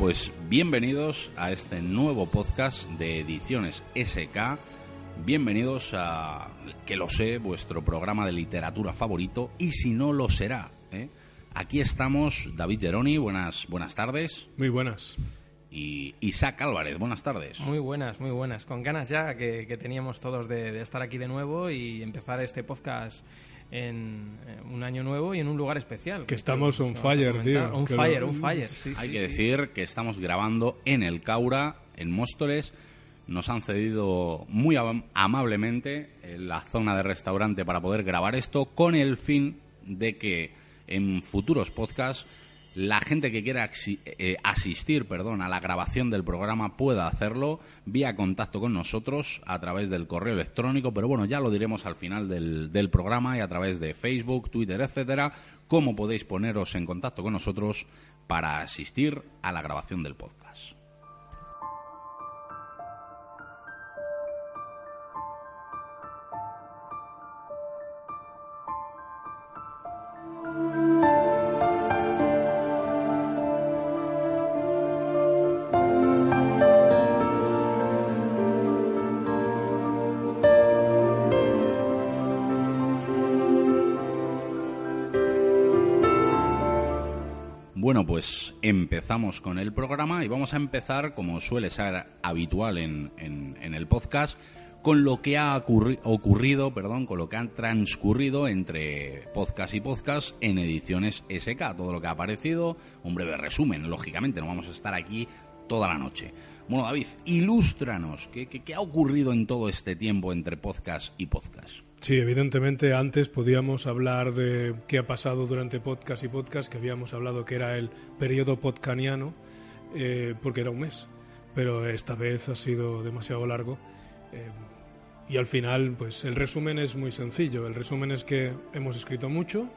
Pues bienvenidos a este nuevo podcast de Ediciones SK. Bienvenidos a, que lo sé, vuestro programa de literatura favorito y si no lo será. ¿eh? Aquí estamos, David Geroni, buenas, buenas tardes. Muy buenas. Y Isaac Álvarez, buenas tardes. Muy buenas, muy buenas. Con ganas ya que, que teníamos todos de, de estar aquí de nuevo y empezar este podcast en eh, un año nuevo y en un lugar especial. Que estamos on fire, tío. On Que fire, lo- on fire. sí, Hay sí, que sí. decir que estamos grabando en el Caura, en Móstoles. Nos han cedido muy am- amablemente eh, la zona de restaurante para poder grabar esto con el fin de que en futuros podcasts la gente que quiera eh, asistir perdón, a la grabación del programa pueda hacerlo vía contacto con nosotros a través del correo electrónico, pero bueno, ya lo diremos al final del, del programa y a través de Facebook, Twitter, etcétera, cómo podéis poneros en contacto con nosotros para asistir a la grabación del podcast. Bueno, pues empezamos con el programa y vamos a empezar, como suele ser habitual en, en- el podcast, con lo que ha ocurri- ocurrido, perdón, con lo que han transcurrido entre podcast y podcast en ediciones SK, todo lo que ha aparecido, un breve resumen, lógicamente, no vamos a estar aquí toda la noche. Bueno, David, ilústranos, ¿qué, ha ocurrido en todo este tiempo entre podcast y podcast? Sí, evidentemente antes podíamos hablar de qué ha pasado durante podcast y podcast, que habíamos hablado que era el periodo podcaniano, eh, porque era un mes, pero esta vez ha sido demasiado largo. eh, y al final, pues el resumen es muy sencillo. El resumen es que hemos escrito mucho,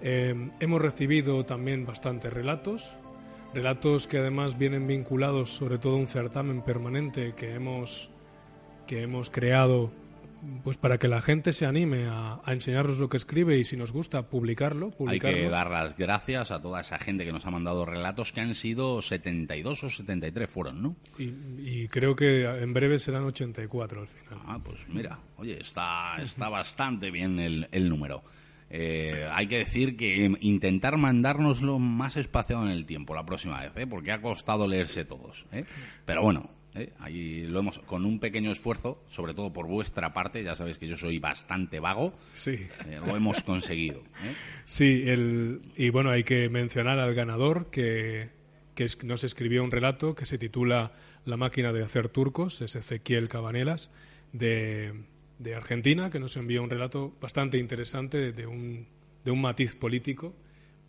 eh, hemos recibido también bastantes relatos, relatos que además vienen vinculados sobre todo a un certamen permanente que hemos, que hemos creado pues para que la gente se anime a, a enseñarnos lo que escribe y si nos gusta publicarlo, Hay publicarlo. que dar las gracias a toda esa gente que nos ha mandado relatos que han sido 72 o 73 fueron, ¿no? y, y creo que en breve serán 84 al final. Ah, pues mira, oye, está, está bastante bien el, el número. Eh, hay que decir que intentar mandárnoslo más espaciado en el tiempo la próxima vez, ¿eh? porque ha costado leerse todos. ¿eh? Pero bueno, ahí lo hemos, con un pequeño esfuerzo, sobre todo por vuestra parte, ya sabéis que yo soy bastante vago, Sí, lo hemos conseguido. sí el, y bueno, hay que mencionar al ganador que, que nos escribió un relato que se titula La máquina de hacer turcos, es Ezequiel Cabanelas, de, de Argentina, que nos envió un relato bastante interesante de un, de un matiz político.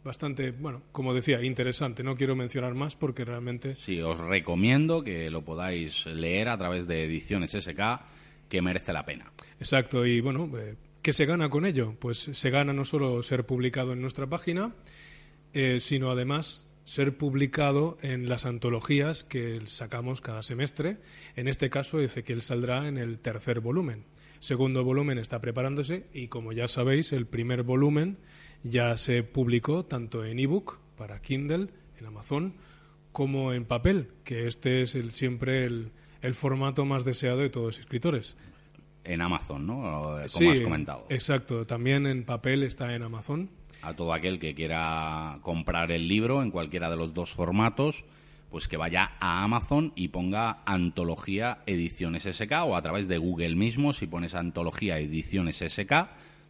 Bastante, bueno, como decía, interesante. No quiero mencionar más porque realmente Sí, os recomiendo que lo podáis leer a través de Ediciones SK, que merece la pena. Exacto, y bueno, eh, ¿qué se gana con ello? Pues se gana no solo ser publicado en nuestra página, eh, sino además ser publicado en las antologías que sacamos cada semestre. En este caso, Ezequiel saldrá en el tercer volumen. Segundo volumen está preparándose y, como ya sabéis, el primer volumen ya se publicó tanto en ebook para Kindle, en Amazon, como en papel, que este es el, siempre el, el formato más deseado de todos los escritores. En Amazon, ¿no? Como Sí, has comentado. Exacto, también en papel está en Amazon. A todo aquel que quiera comprar el libro en cualquiera de los dos formatos, pues que vaya a Amazon y ponga Antología Ediciones SK o a través de Google mismo, si pones Antología Ediciones SK,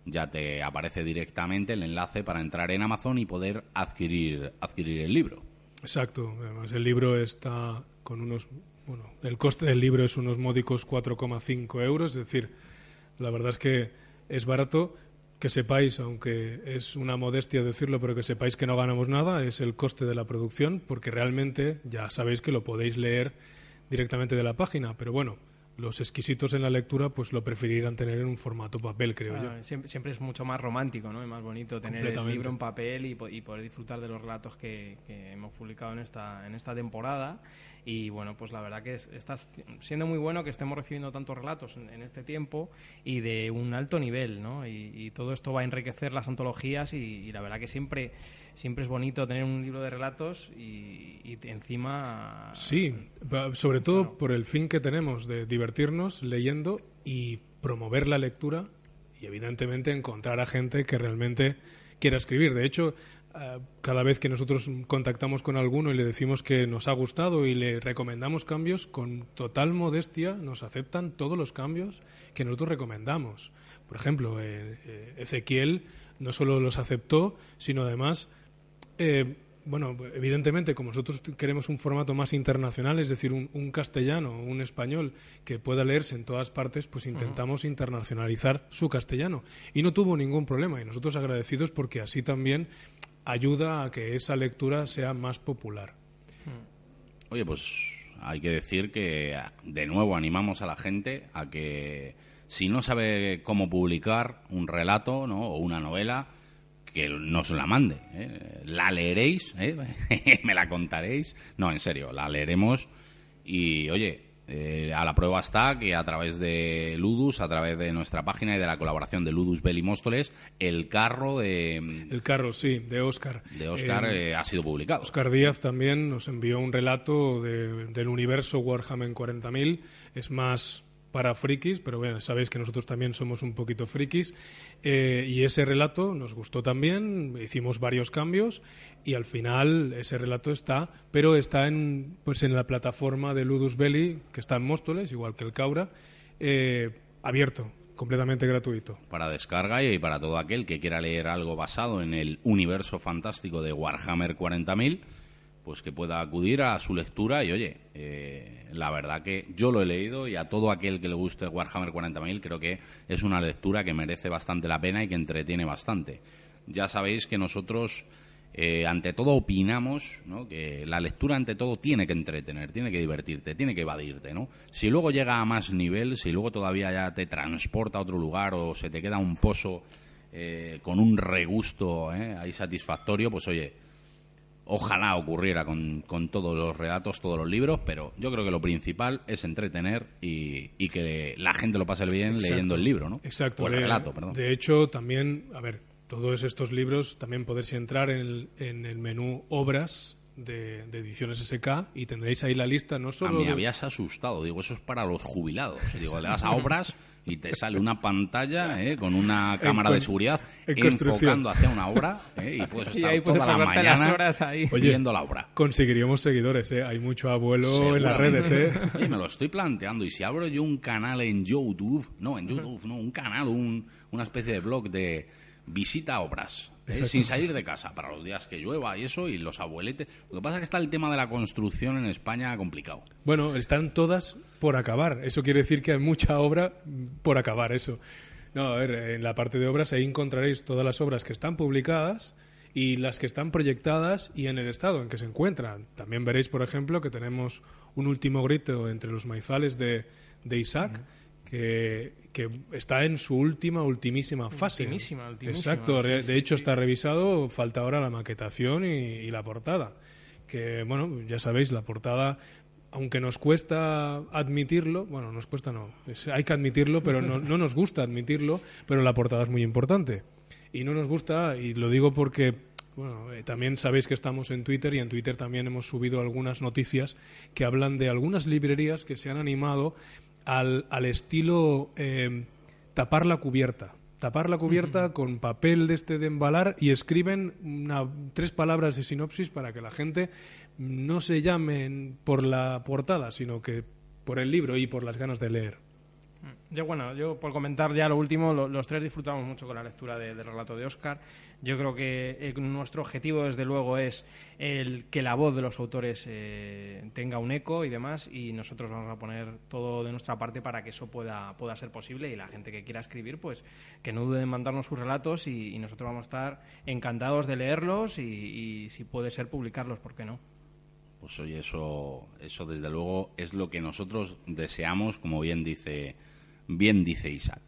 ya te aparece directamente el enlace para entrar en Amazon y poder adquirir, adquirir el libro. Exacto, además el libro está con unos, bueno, el coste del libro es unos módicos 4,5 euros, es decir, la verdad es que es barato, que sepáis, aunque es una modestia decirlo, pero que sepáis que no ganamos nada, es el coste de la producción, porque realmente ya sabéis que lo podéis leer directamente de la página, pero bueno, los exquisitos en la lectura pues lo preferirán tener en un formato papel, creo yo. Siempre, es mucho más romántico ¿no? y más bonito tener el libro en papel y, poder disfrutar de los relatos que, que, hemos publicado en esta, en esta temporada y bueno, pues la verdad que está siendo muy bueno que estemos recibiendo tantos relatos en, este tiempo y de un alto nivel, ¿no? Y, todo esto va a enriquecer las antologías y, la verdad que siempre, siempre es bonito tener un libro de relatos y, encima... Sí, sobre todo por el fin que tenemos de divertirnos leyendo y promover la lectura y evidentemente encontrar a gente que realmente quiera escribir. De hecho, cada vez que nosotros contactamos con alguno y le decimos que nos ha gustado y le recomendamos cambios, con total modestia nos aceptan todos los cambios que nosotros recomendamos. Por ejemplo, eh, eh, Ezequiel no solo los aceptó, sino además, bueno, evidentemente, como nosotros queremos un formato más internacional, es decir, un, castellano, un español que pueda leerse en todas partes, pues intentamos internacionalizar su castellano. Y no tuvo ningún problema, y nosotros agradecidos porque así también ayuda a que esa lectura sea más popular. Hmm. Oye, pues hay que decir que de nuevo animamos a la gente a que si no sabe cómo publicar un relato ¿no? o una novela, que nos la mande. ¿eh? La leeréis, ¿eh? me la contaréis. No, en serio, la leeremos y, oye, eh, a la prueba está que a través de Ludus, a través de nuestra página y de la colaboración de Ludus Belli Móstoles, el carro de... El carro, sí, de Oscar. De Oscar eh, eh, ha sido publicado. Oscar Díaz también nos envió un relato del universo Warhammer 40.000. Es más para frikis, pero bueno, sabéis que nosotros también somos un poquito frikis. Eh, y ese relato nos gustó también, hicimos varios cambios y al final ese relato está, pero está en, pues en la plataforma de Ludus Belli, que está en Móstoles, igual que el Caura, eh, abierto, completamente gratuito. Para descarga y para todo aquel que quiera leer algo basado en el universo fantástico de Warhammer 40.000 pues que pueda acudir a su lectura y oye, eh, la verdad que yo lo he leído y a todo aquel que le guste Warhammer 40.000 creo que es una lectura que merece bastante la pena y que entretiene bastante. Ya sabéis que nosotros eh, ante todo opinamos ¿no? que la lectura ante todo tiene que entretener, tiene que divertirte, tiene que evadirte. ¿no? Si luego llega a más nivel, si luego todavía ya te transporta a otro lugar o se te queda un pozo eh, con un regusto ahí satisfactorio, pues oye, Ojalá ocurriera con, con, todos los relatos, todos los libros, pero yo creo que lo principal es entretener y, y que la gente lo pase bien leyendo el libro, ¿no? Exacto. el relato, perdón. De hecho, también, a ver, todos estos libros también podéis entrar en el, en el menú obras de, ediciones SK y tendréis ahí la lista no solo... A mí habías asustado, digo, eso es para los jubilados. Digo, le das a obras y te sale una pantalla ¿eh? con una cámara de seguridad enfocando hacia una obra ¿eh? y puedes estar toda la mañana horas ahí. viendo la obra. Conseguiríamos seguidores, ¿eh? hay mucho abuelo en las redes. ¿eh? Oye, me lo estoy planteando y si abro yo un canal en YouTube, no, en YouTube, no, un canal, un, una especie de blog de visita obras sin salir de casa para los días que llueva y eso, y los abueletes. Lo que pasa es que está el tema de la construcción en España complicado. Bueno, están todas por acabar. Eso quiere decir que hay mucha obra por acabar, eso. No, a ver, en la parte de obras ahí encontraréis todas las obras que están publicadas y las que están proyectadas y en el estado en que se encuentran. También veréis, por ejemplo, que tenemos un último grito entre los maizales de, de Isaac que, está en su última, ultimísima fase. Ultimísima, Exacto, de hecho está revisado, falta ahora la maquetación y, la portada. Que, bueno, ya sabéis, la portada, aunque nos cuesta admitirlo, bueno, nos cuesta no, hay que admitirlo, pero no, no nos gusta admitirlo, pero la portada es muy importante. Y no nos gusta, y lo digo porque bueno, eh, también sabéis que estamos en Twitter y en Twitter también hemos subido algunas noticias que hablan de algunas librerías que se han animado al, al estilo eh, tapar la cubierta. Tapar la cubierta con papel de este de embalar y escriben una, tres palabras de sinopsis para que la gente no se llamen por la portada, sino que por el libro y por las ganas de leer. Yo, bueno, yo por comentar ya lo último, los tres disfrutamos mucho con la lectura del relato de Oscar. Yo creo que eh, nuestro objetivo, desde luego, es el que la voz de los autores eh, tenga un eco y demás, y nosotros vamos a poner todo de nuestra parte para que eso pueda, pueda ser posible y la gente que quiera escribir, pues que no dude en mandarnos sus relatos y, nosotros vamos a estar encantados de leerlos y, y si puede ser publicarlos, ¿por qué no? Pues oye, eso, eso desde luego es lo que nosotros deseamos, como bien dice, bien dice Isaac.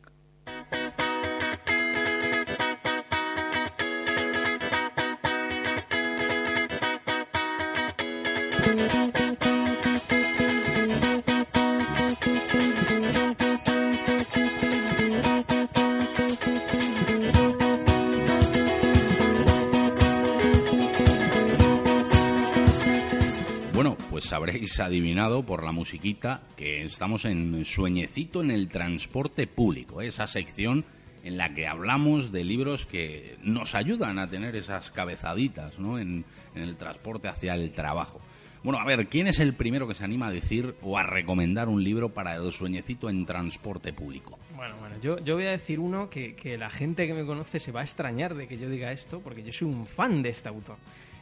Habréis adivinado por la musiquita que estamos en Sueñecito en el transporte público, esa sección en la que hablamos de libros que nos ayudan a tener esas cabezaditas ¿no? en, el transporte hacia el trabajo. Bueno, a ver, ¿quién es el primero que se anima a decir o a recomendar un libro para el sueñecito en transporte público? Bueno, bueno, yo, yo voy a decir uno que, que la gente que me conoce se va a extrañar de que yo diga esto, porque yo soy un fan de este autor.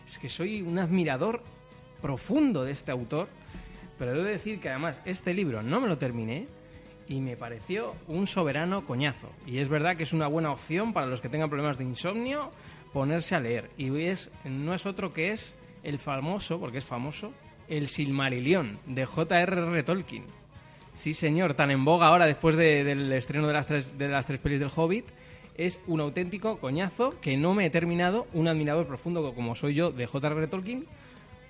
Es que soy un admirador profundo de este autor, pero debo decir que además este libro no me lo terminé y me pareció un soberano coñazo. Y es verdad que es una buena opción para los que tengan problemas de insomnio ponerse a leer. Y es, no es otro que es el famoso, porque es famoso, el Silmarillion de J.R.R. Tolkien. Sí, señor, tan en boga ahora después del estreno de las, tres, de las tres pelis del Hobbit. Es un auténtico coñazo que no me he terminado, un admirador profundo como soy yo de J.R.R. Tolkien,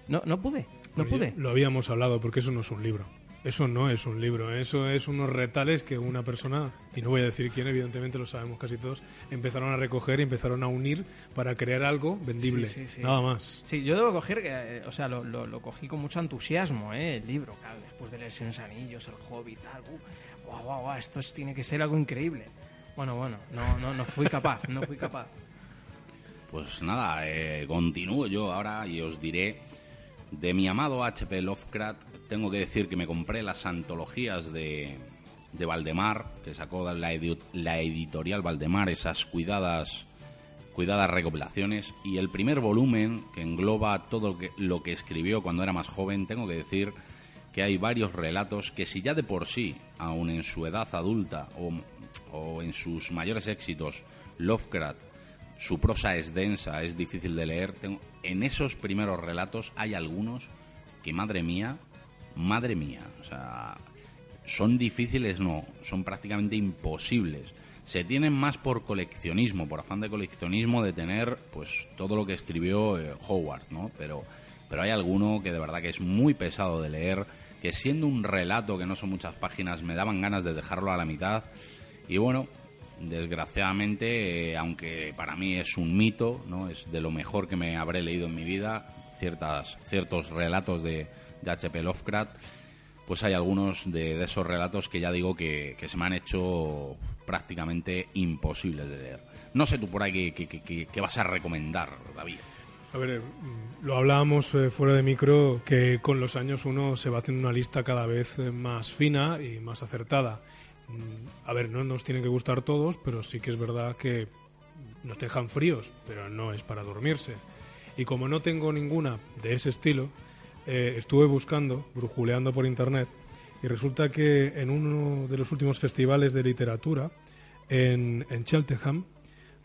no, no pude, no pude. Lo habíamos hablado porque eso no es un libro. Eso no es un libro, eso es unos retales que una persona, y no voy a decir quién, evidentemente lo sabemos casi todos, empezaron a recoger y empezaron a unir para crear algo vendible, nada más. Sí, yo debo coger, que, eh, o sea, lo, lo, cogí con mucho entusiasmo, ¿eh? el libro, claro, después de leerse los anillos, el hobbit, tal, uh, wow, wow, wow, esto tiene que ser algo increíble. Bueno, bueno, no, no, no fui capaz, no fui capaz. Pues nada, eh, continúo yo ahora y os diré de mi amado H.P. Lovecraft, tengo que decir que me compré las antologías de, de Valdemar, que sacó la, la editorial Valdemar, esas cuidadas, cuidadas recopilaciones, y el primer volumen, que engloba todo lo que, escribió cuando era más joven, tengo que decir que hay varios relatos que si ya de por sí, aun en su edad adulta o, o en sus mayores éxitos, Lovecraft su prosa es densa, es difícil de leer. en esos primeros relatos hay algunos que, madre mía, madre mía, o sea, son difíciles, no, son prácticamente imposibles. Se tienen más por coleccionismo, por afán de coleccionismo de tener, pues, todo lo que escribió eh, Howard, ¿no? Pero, pero hay alguno que de verdad que es muy pesado de leer, que siendo un relato que no son muchas páginas, me daban ganas de dejarlo a la mitad. Y bueno, desgraciadamente, eh, aunque para mí es un mito, ¿no? es de lo mejor que me habré leído en mi vida, ciertas, ciertos relatos de, de H.P. Lovecraft, pues hay algunos de, esos relatos que ya digo que, se me han hecho prácticamente imposibles de leer. No sé tú por ahí qué, vas a recomendar, David. A ver, lo hablábamos eh, fuera de micro, que con los años uno se va haciendo una lista cada vez eh, más fina y más acertada. Mm, a ver, no nos tienen que gustar todos, pero sí que es verdad que nos dejan fríos, pero no es para dormirse. Y como no tengo ninguna de ese estilo, eh, estuve buscando, brujuleando por internet, y resulta que en uno de los últimos festivales de literatura, en, en Cheltenham,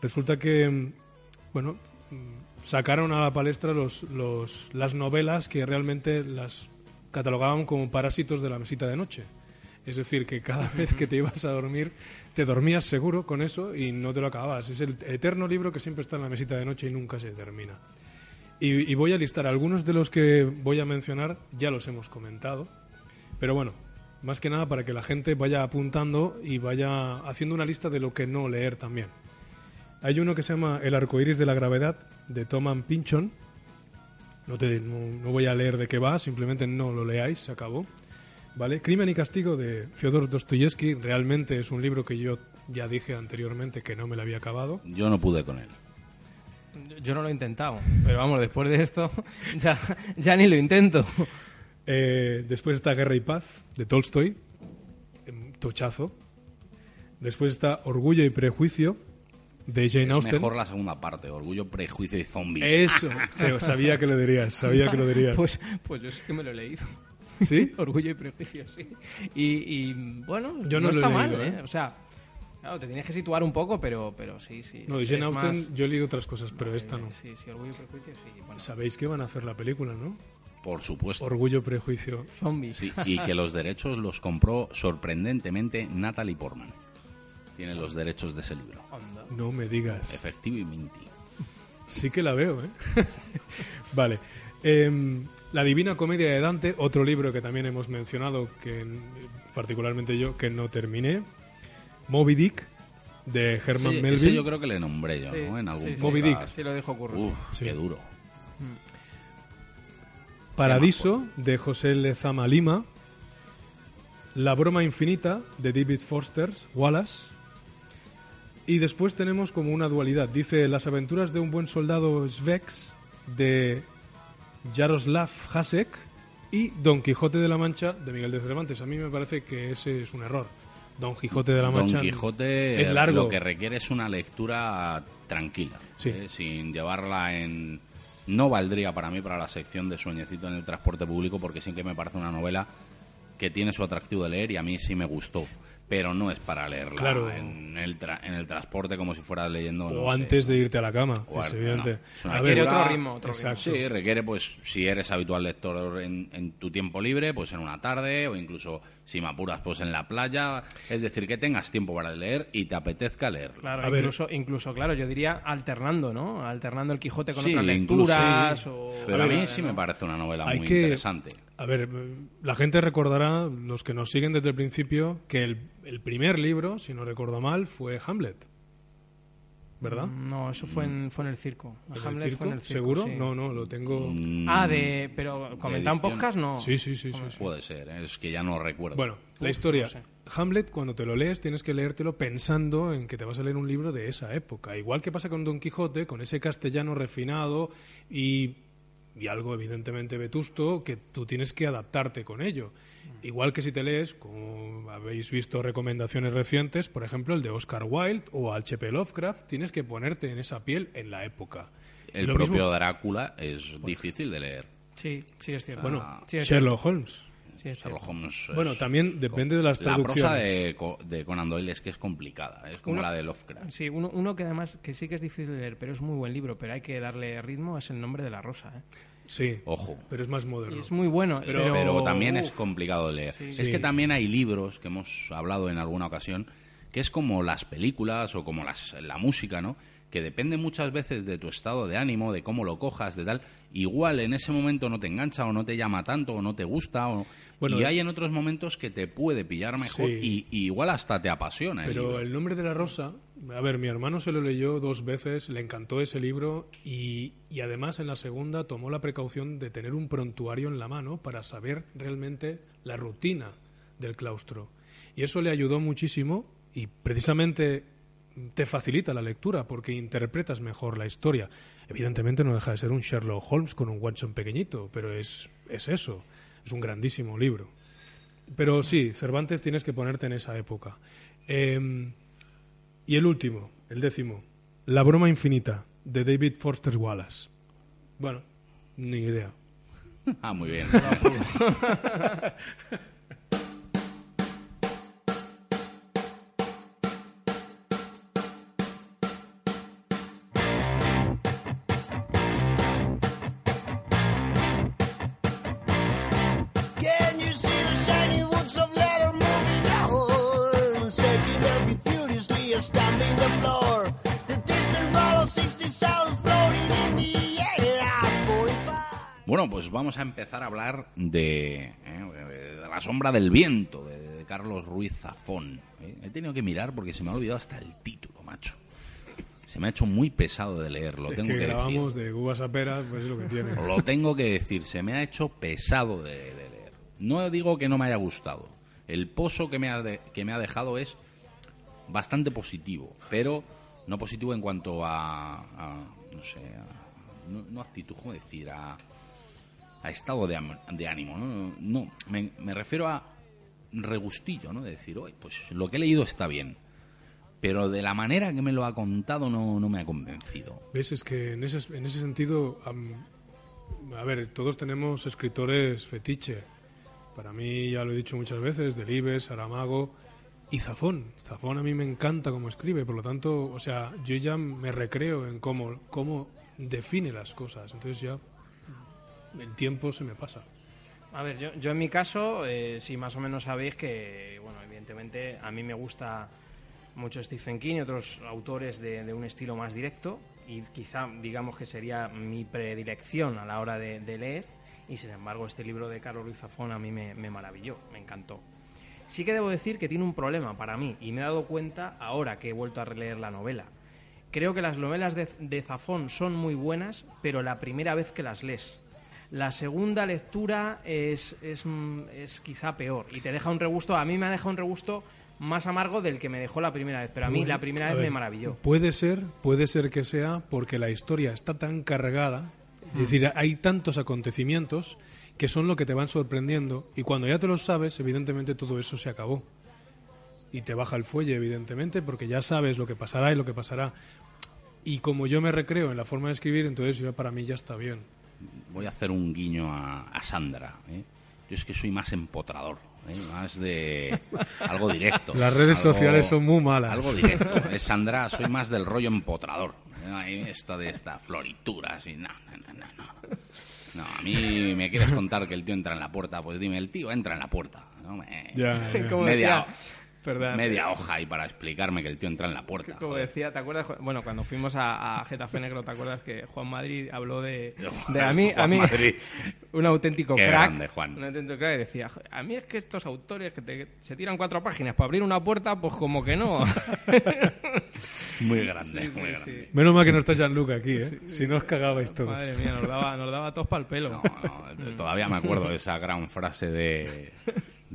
resulta que, mm, bueno, mm, sacaron a la palestra los, los, las novelas que realmente las catalogaban como parásitos de la mesita de noche. Es decir, que cada vez que te ibas a dormir, te dormías seguro con eso y no te lo acababas. Es el eterno libro que siempre está en la mesita de noche y nunca se termina. Y, voy a listar algunos de los que voy a mencionar, ya los hemos comentado. Pero bueno, más que nada para que la gente vaya apuntando y vaya haciendo una lista de lo que no leer también. Hay uno que se llama El arcoíris de la gravedad, de Thomas Pynchon. No, te, no voy a leer de qué va, simplemente no lo leáis, se acabó. ¿Vale? Crimen y castigo de Fyodor Dostoyevsky realmente es un libro que yo ya dije anteriormente que no me lo había acabado. Yo no pude con él. Yo no lo he intentado, pero vamos, después de esto ya, ya ni lo intento. Eh, después está Guerra y Paz, de Tolstoy, tochazo. Después está Orgullo y Prejuicio, de Jane es Austen. mejor la segunda parte, Orgullo, Prejuicio y Zombies. Eso, sabía que lo dirías, sabía que lo dirías. Pues, pues yo sí que me lo he leído. ¿Sí? Orgullo y Prejuicio, sí. Y, y bueno, Yo no no, lo he está mal, leído, ¿eh? ¿eh? O sea, claro, te tienes que situar un poco, pero, pero sí, sí. No, Jane Austen más- yo he leído otras cosas, pero esta no. Sí, sí, Orgullo y Prejuicio, sí. Bueno, Sabéis que van a hacer la película, ¿no? Por supuesto. Orgullo, Prejuicio. zombies. Sí, y que los derechos los compró sorprendentemente Natalie Portman. Tiene los derechos de ese libro. Onda. No me digas. Efectivamente. Sí que la veo, ¿eh? vale. Em, la Divina Comedia de Dante, otro libro que también hemos mencionado, que en- particularmente yo, que no terminé. Moby Dick, de Herman Sí, Melville. ese yo creo que le nombré yo, Sí, ¿no? En algún sí, sí. Moby Dick. Sí, lo dijo Curro. Uf, Sí. qué duro. Paradiso, de José Lezama Lima. La broma infinita, de David Foster Wallace. Y después tenemos como una dualidad. Dice Las aventuras de un buen soldado Svex, de Jaroslav Hasek. Y Don Quijote de la Mancha, de Miguel de Cervantes. A mí me parece que ese es un error. Don Quijote de la Don Mancha Quijote es largo. lo que requiere es una lectura tranquila, Sí. ¿eh? sin llevarla en... No valdría para mí para la sección de Sueñecito en el transporte público porque sí que me parece una novela que tiene su atractivo de leer y a mí sí me gustó, pero no es para leerla Claro. en, el tra- en el transporte como si fueras leyendo... no O sé, antes de irte a la cama, O es al- evidente. no, es una A Requiere otro ritmo, otro ritmo. Sí, requiere, pues, si eres habitual lector en, en tu tiempo libre, pues en una tarde o incluso si me apuras, pues en la playa. Es decir, que tengas tiempo para leer y te apetezca leerlo. Claro, A ver. incluso, incluso, claro, yo diría alternando, ¿no? Alternando el Quijote con Sí, otras incluso, lecturas. sí. o- Pero a mí ¿no? sí me parece una novela Hay muy que- interesante. A ver, la gente recordará, los que nos siguen desde el principio, que el, el primer libro, si no recuerdo mal, fue Hamlet. ¿Verdad? No, eso fue en, fue en el circo. ¿En el Hamlet circo? fue en el circo. ¿Seguro? sí. No, no, lo tengo. Mm, Ah, de. Pero comentar un edición. podcast no. Sí, sí, sí, sí. sí. Puede ser, ¿eh? es que ya no recuerdo. Bueno, la historia. no sé. Hamlet, cuando te lo lees, tienes que leértelo pensando en que te vas a leer un libro de esa época. Igual que pasa con Don Quijote, con ese castellano refinado y, y algo evidentemente vetusto, que tú tienes que adaptarte con ello. Igual que si te lees, como habéis visto recomendaciones recientes, por ejemplo, el de Oscar Wilde o H.P. Lovecraft, tienes que ponerte en esa piel en la época. El propio mismo- Drácula es difícil de leer. Sí, sí, es cierto. bueno, Sí, es Sherlock Holmes. Sí, es cierto. Sherlock Holmes es- Bueno, también depende de las La prosa traducciones. de, de Conan Doyle es que es complicada, es como Uno- la de Lovecraft. Sí, uno, uno que además que sí que es difícil de leer, pero es muy buen libro, pero hay que darle ritmo, es El nombre de la rosa. ¿eh? Sí, Ojo. pero es más moderno. Y es muy bueno, pero, pero, pero también es complicado de leer. Sí. Es Sí. que también hay libros que hemos hablado en alguna ocasión que es como las películas o como las, la música, ¿no? Que depende muchas veces de tu estado de ánimo, de cómo lo cojas, de tal. Igual en ese momento no te engancha o no te llama tanto o no te gusta. O... Bueno, y hay en otros momentos que te puede pillar mejor Sí. y, y igual hasta te apasiona. el Pero libro. el nombre de la rosa, a ver, mi hermano se lo leyó dos veces, le encantó ese libro y, y además en la segunda tomó la precaución de tener un prontuario en la mano para saber realmente la rutina del claustro. Y eso le ayudó muchísimo y precisamente te facilita la lectura porque interpretas mejor la historia. Evidentemente no deja de ser un Sherlock Holmes con un Watson pequeñito, pero es, es eso, es un grandísimo libro. Pero sí, Cervantes tienes que ponerte en esa época. Eh, y el último, el décimo, La broma infinita, de David Foster Wallace. Bueno, ni idea. Ah, muy bien. Bueno, pues vamos a empezar a hablar de, eh, de La sombra del viento, de, de Carlos Ruiz Zafón. ¿eh? He tenido que mirar porque se me ha olvidado hasta el título, macho. Se me ha hecho muy pesado de leerlo, tengo que que, grabamos de uvas a peras, pues es lo que tiene. decir. Lo tengo que decir, se me ha hecho pesado de, de leer. No digo que no me haya gustado. El pozo que me ha, de- que me ha dejado es bastante positivo, pero no positivo en cuanto a, a no sé, no, no actitud, ¿cómo decir? A, a estado de, de ánimo, ¿no? No, me, me, refiero a regustillo, ¿no? De decir, oye, pues lo que he leído está bien. Pero de la manera que me lo ha contado no, no me ha convencido. ¿Ves? Es que en ese, en ese sentido, um, a ver, todos tenemos escritores fetiche. Para mí, ya lo he dicho muchas veces, Delibes, Saramago y Zafón. Zafón a mí me encanta cómo escribe, por lo tanto, o sea, yo ya me recreo en cómo, cómo define las cosas. Entonces ya el tiempo se me pasa. A ver, yo, en mi caso, eh, si más o menos sabéis que, bueno, evidentemente a mí me gusta mucho Stephen King y otros autores de, un estilo más directo y quizá digamos que sería mi predilección a la hora de, leer y sin embargo este libro de Carlos Ruiz Zafón a mí me, me maravilló, me encantó. Sí que debo decir que tiene un problema para mí y me he dado cuenta ahora que he vuelto a releer la novela. Creo que las novelas de, de Zafón son muy buenas, pero la primera vez que las lees. La segunda lectura es, es, es, quizá peor y te deja un regusto. A mí me ha dejado un regusto más amargo del que me dejó la primera vez, pero a mí la primera vez ver, me maravilló. Puede ser, puede ser que sea porque la historia está tan cargada, es decir, hay tantos acontecimientos que son lo que te van sorprendiendo y cuando ya te lo sabes, evidentemente todo eso se acabó. Y te baja el fuelle, evidentemente, porque ya sabes lo que pasará y lo que pasará. Y como yo me recreo en la forma de escribir, entonces para mí ya está bien. Voy a hacer un guiño a, a Sandra. ¿eh? Yo es que soy más empotrador. ¿eh? más de algo directo. Las redes algo, sociales son muy malas. Algo directo. Es Sandra, soy más del rollo empotrador. ¿eh? Esto de esta floritura, así, no, no, no, no. No, a mí me quieres contar que el tío entra en la puerta, pues dime, el tío entra en la puerta. ¿no? Me, ya, ya. Media, Perdón, media hoja ahí para explicarme que el tío entra en la puerta. Como joder. decía, ¿te acuerdas? Bueno, cuando fuimos a, a, Getafe Negro, ¿te acuerdas que Juan Madrid habló de, de a mí, Juan a mí Madrid. un auténtico Qué crack, grande, Juan. un auténtico crack y decía, a mí es que estos autores que te, se tiran cuatro páginas para abrir una puerta, pues como que no. muy grande, Sí, sí, muy sí. grande. Menos mal que no está Jean-Luc aquí, ¿eh? Si no os cagabais todos. Madre mía, nos daba, nos daba tos para el pelo. No, no, todavía me acuerdo de esa gran frase de,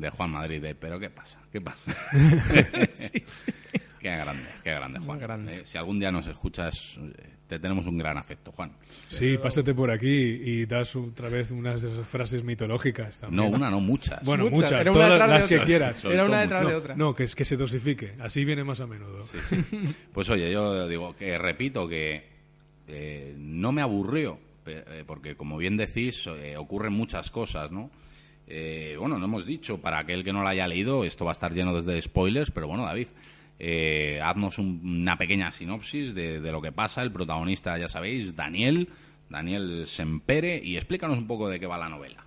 de Juan Madrid de ¿pero qué pasa? ¿Qué pasa? Sí, sí. Qué grande, qué grande, Juan. Grande. Eh, si algún día nos escuchas, te tenemos un gran afecto, Juan. Sí, pásate por aquí y das otra vez unas de esas frases mitológicas también. No, una, no, muchas. Bueno, Muchas, muchas, era una todas detrás de las que otra. quieras. Era una mucho. detrás de No, otra. no, que es que se dosifique. Así viene más a menudo. Pues oye, yo digo que repito que eh, no me aburrió, eh, porque como bien decís, eh, ocurren muchas cosas, ¿no? Eh, bueno, no hemos dicho, para aquel que no lo haya leído, esto va a estar lleno de spoilers, pero bueno, David, eh, haznos un- una pequeña sinopsis de, de lo que pasa. El protagonista, ya sabéis, Daniel, Daniel Sempere, y explícanos un poco de qué va la novela.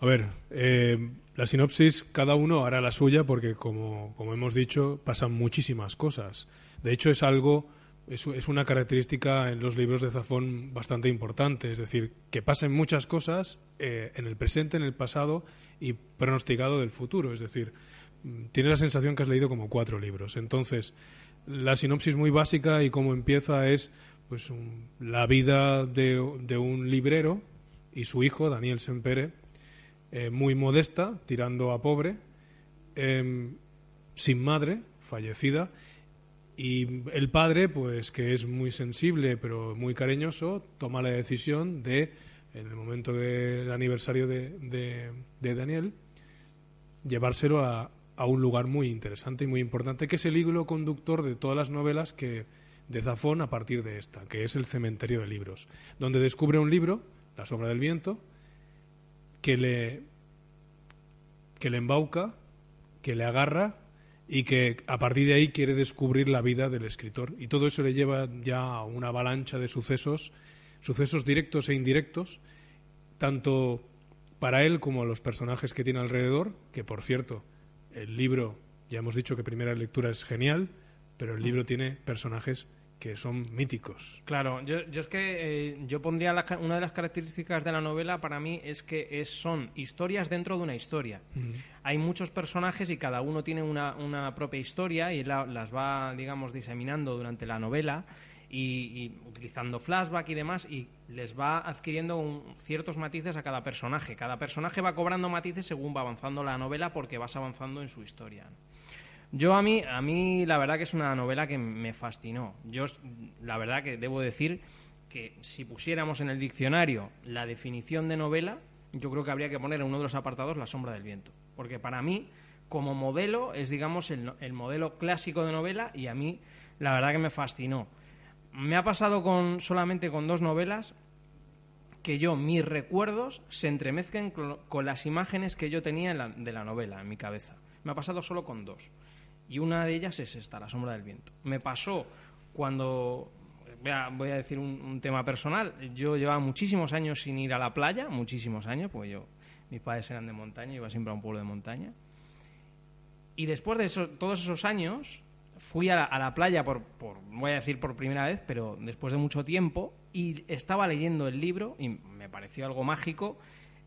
A ver, eh, la sinopsis, cada uno hará la suya porque, como, como hemos dicho, pasan muchísimas cosas. De hecho, es algo, es, una característica en los libros de Zafón bastante importante. Es decir, que pasen muchas cosas eh, en el presente, en el pasado y pronosticado del futuro. Es decir, mm, tienes la sensación que has leído como cuatro libros. Entonces, la sinopsis muy básica y cómo empieza es pues un- la vida de, de un librero y su hijo, Daniel Sempere, eh, muy modesta, tirando a pobre, em, sin madre, fallecida, y el padre, pues que es muy sensible pero muy cariñoso, toma la decisión de, en el momento del aniversario de, Daniel, llevárselo a, a un lugar muy interesante y muy importante, que es el hilo conductor de todas las novelas que de Zafón a partir de esta, que es el cementerio de libros, donde descubre un libro, La sombra del viento, que le que le embauca, que le agarra y que a partir de ahí quiere descubrir la vida del escritor. Y todo eso le lleva ya a una avalancha de sucesos, sucesos directos e indirectos, tanto para él como a los personajes que tiene alrededor, que por cierto, el libro, ya hemos dicho que primera lectura es genial, pero el libro tiene personajes que son míticos. Claro, yo, yo es que eh, yo pondría la una de las características de la novela para mí es que es, son historias dentro de una historia. Hay muchos personajes y cada uno tiene una, una propia historia y la- las va, digamos, diseminando durante la novela y, y utilizando flashback y demás y les va adquiriendo un- ciertos matices a cada personaje. Cada personaje va cobrando matices según va avanzando la novela porque vas avanzando en su historia. Yo a mí, a mí la verdad que es una novela que me fascinó. Yo, la verdad que debo decir que si pusiéramos en el diccionario la definición de novela, yo creo que habría que poner en uno de los apartados La sombra del viento. Porque para mí, como modelo, es, digamos, el, el modelo clásico de novela y a mí, la verdad que me fascinó. Me ha pasado con solamente con dos novelas que yo, mis recuerdos, se entremezclen con, las imágenes que yo tenía de la novela en mi cabeza. Me ha pasado solo con dos. Y una de ellas es esta, La sombra del viento. Me pasó cuando, voy a, decir un, tema personal, yo llevaba muchísimos años sin ir a la playa, muchísimos años, porque yo, mis padres eran de montaña, iba siempre a un pueblo de montaña. Y después de todos esos años, fui a la, a la playa, por, por, voy a decir por primera vez, pero después de mucho tiempo, y estaba leyendo el libro, y me pareció algo mágico,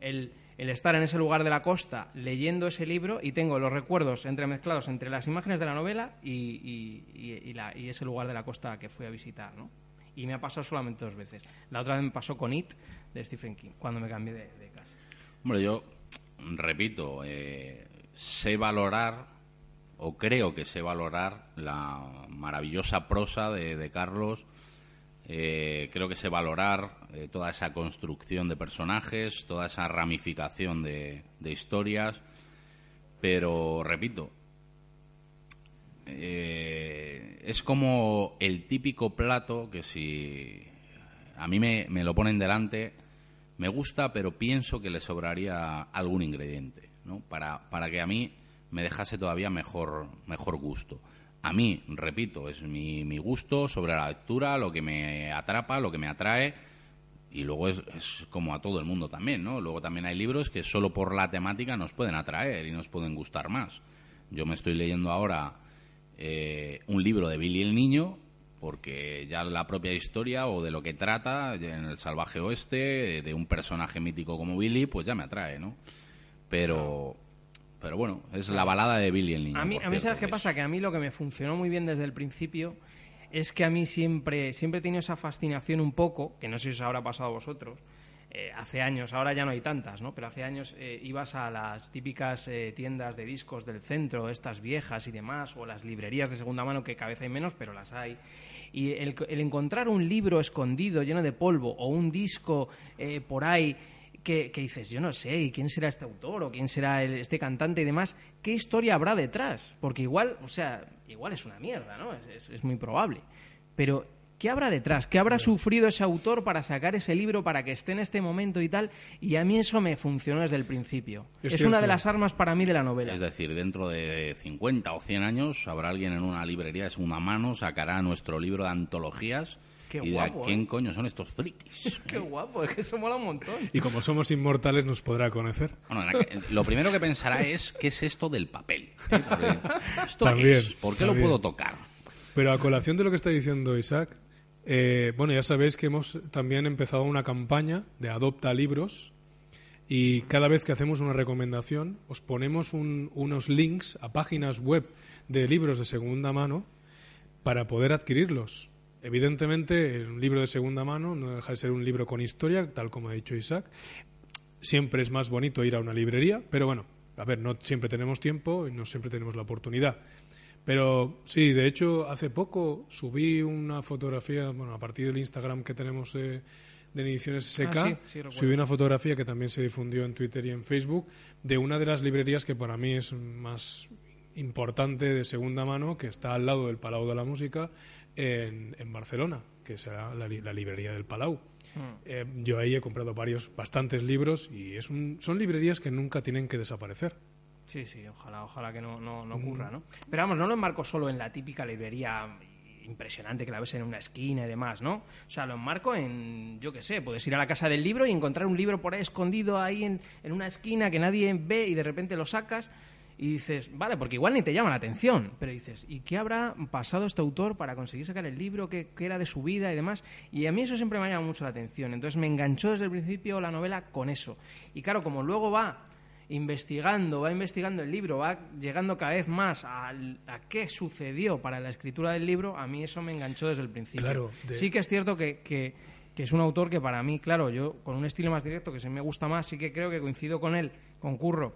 el, el estar en ese lugar de la costa leyendo ese libro, y tengo los recuerdos entremezclados entre las imágenes de la novela y, y- y- y ese lugar de la costa que fui a visitar, ¿no? Y me ha pasado solamente dos veces. La otra vez me pasó con It, de Stephen King, cuando me cambié de, de casa. Hombre, yo repito, eh, sé valorar, o creo que sé valorar, la maravillosa prosa de, de Carlos. Eh, creo que sé valorar eh, toda esa construcción de personajes, toda esa ramificación de, de historias. Pero, repito, eh, es como el típico plato que si a mí me, me lo ponen delante, me gusta, pero pienso que le sobraría algún ingrediente, ¿no? Para, para que a mí me dejase todavía mejor, mejor gusto. A mí, repito, es mi, mi gusto sobre la lectura, lo que me atrapa, lo que me atrae, y luego es, es como a todo el mundo también, ¿no? Luego también hay libros que solo por la temática nos pueden atraer y nos pueden gustar más. Yo me estoy leyendo ahora eh, un libro de Billy el Niño, porque ya la propia historia o de lo que trata en el salvaje oeste, de un personaje mítico como Billy, pues ya me atrae, ¿no? Pero, pero bueno, es la balada de Billy el Niño. A mí, a mí ¿sabes qué pasa? Que a mí lo que me funcionó muy bien desde el principio es que a mí siempre, siempre he tenido esa fascinación un poco, que no sé si os habrá pasado a vosotros, eh, hace años, ahora ya no hay tantas, ¿no? Pero hace años eh, ibas a las típicas eh, tiendas de discos del centro, estas viejas y demás, o las librerías de segunda mano, que cada vez hay menos, pero las hay. Y el, encontrar un libro escondido, lleno de polvo, o un disco por ahí que, que dices, yo no sé, ¿y quién será este autor o quién será el- este cantante y demás? ¿Qué historia habrá detrás? Porque igual, o sea, igual es una mierda, ¿no? Es, es- es muy probable. Pero, ¿qué habrá detrás? ¿Qué habrá sufrido ese autor para sacar ese libro, para que esté en este momento y tal? Y a mí eso me funcionó desde el principio. Es Es, una de las armas para mí de la novela. Es decir, dentro de 50 o 100 años habrá alguien en una librería de segunda mano, sacará nuestro libro de antologías Qué y dirá, guapo, ¿quién ¿eh? coño son estos frikis? Qué guapo, es que eso mola un montón. Y como somos inmortales nos podrá conocer. Bueno, lo primero que pensará es, ¿qué es esto del papel? ¿Eh? Porque, ¿Esto También, es? ¿Por qué lo puedo tocar? Pero a colación de lo que está diciendo Isaac, eh, bueno, ya sabéis que hemos también empezado una campaña de adopta libros y cada vez que hacemos una recomendación os ponemos un- unos links a páginas web de libros de segunda mano para poder adquirirlos. Evidentemente, un libro de segunda mano no deja de ser un libro con historia, tal como ha dicho Isaac. Siempre es más bonito ir a una librería, pero bueno, a ver, no siempre tenemos tiempo y no siempre tenemos la oportunidad. Pero sí, de hecho, hace poco subí una fotografía, bueno, a partir del Instagram que tenemos de, de Ediciones SK, Ah, sí, sí, recuerdo. subí una fotografía que también se difundió en Twitter y en Facebook de una de las librerías que para mí es más importante de segunda mano, que está al lado del Palau de la Música en, en Barcelona, que será la, la librería del Palau. Eh, yo ahí he comprado varios, bastantes libros y es un, son librerías que nunca tienen que desaparecer. Sí, sí, ojalá, ojalá que no, no, no ocurra, ¿no? Pero vamos, no lo enmarco solo en la típica librería impresionante que la ves en una esquina y demás, ¿no? O sea, lo enmarco en, yo qué sé, puedes ir a la casa del libro y encontrar un libro por ahí escondido ahí en, en una esquina que nadie ve y de repente lo sacas y dices, vale, porque igual ni te llama la atención, pero dices, ¿y qué habrá pasado este autor para conseguir sacar el libro? ¿Qué, qué era de su vida y demás? Y a mí eso siempre me ha llamado mucho la atención. Entonces me enganchó desde el principio la novela con eso. Y claro, como luego va investigando, va investigando el libro, va llegando cada vez más a, qué sucedió para la escritura del libro, a mí eso me enganchó desde el principio. Claro, de- Sí que es cierto que, que- que es un autor que para mí, claro, yo con un estilo más directo que se me gusta más, sí que creo que coincido con él, con Curro,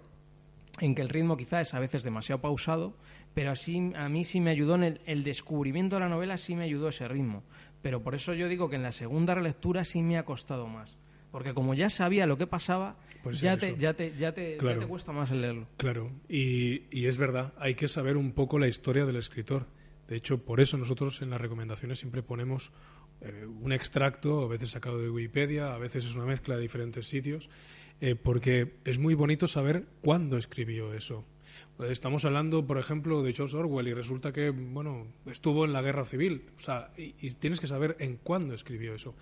en que el ritmo quizá es a veces demasiado pausado, pero así a mí sí me ayudó en el, el, descubrimiento de la novela, sí me ayudó ese ritmo. Pero por eso yo digo que en la segunda relectura sí me ha costado más. Porque como ya sabía lo que pasaba, Pues ya, te, ya, te, ya, te, ya te cuesta más el leerlo. Claro, y, y es verdad, hay que saber un poco la historia del escritor. De hecho, por eso nosotros en las recomendaciones siempre ponemos eh, un extracto, a veces sacado de Wikipedia, a veces es una mezcla de diferentes sitios, eh, porque es muy bonito saber cuándo escribió eso. Eh, Estamos hablando, por ejemplo, de George Orwell y resulta que, bueno, estuvo en la guerra civil. O sea, y, tienes que saber en cuándo escribió eso.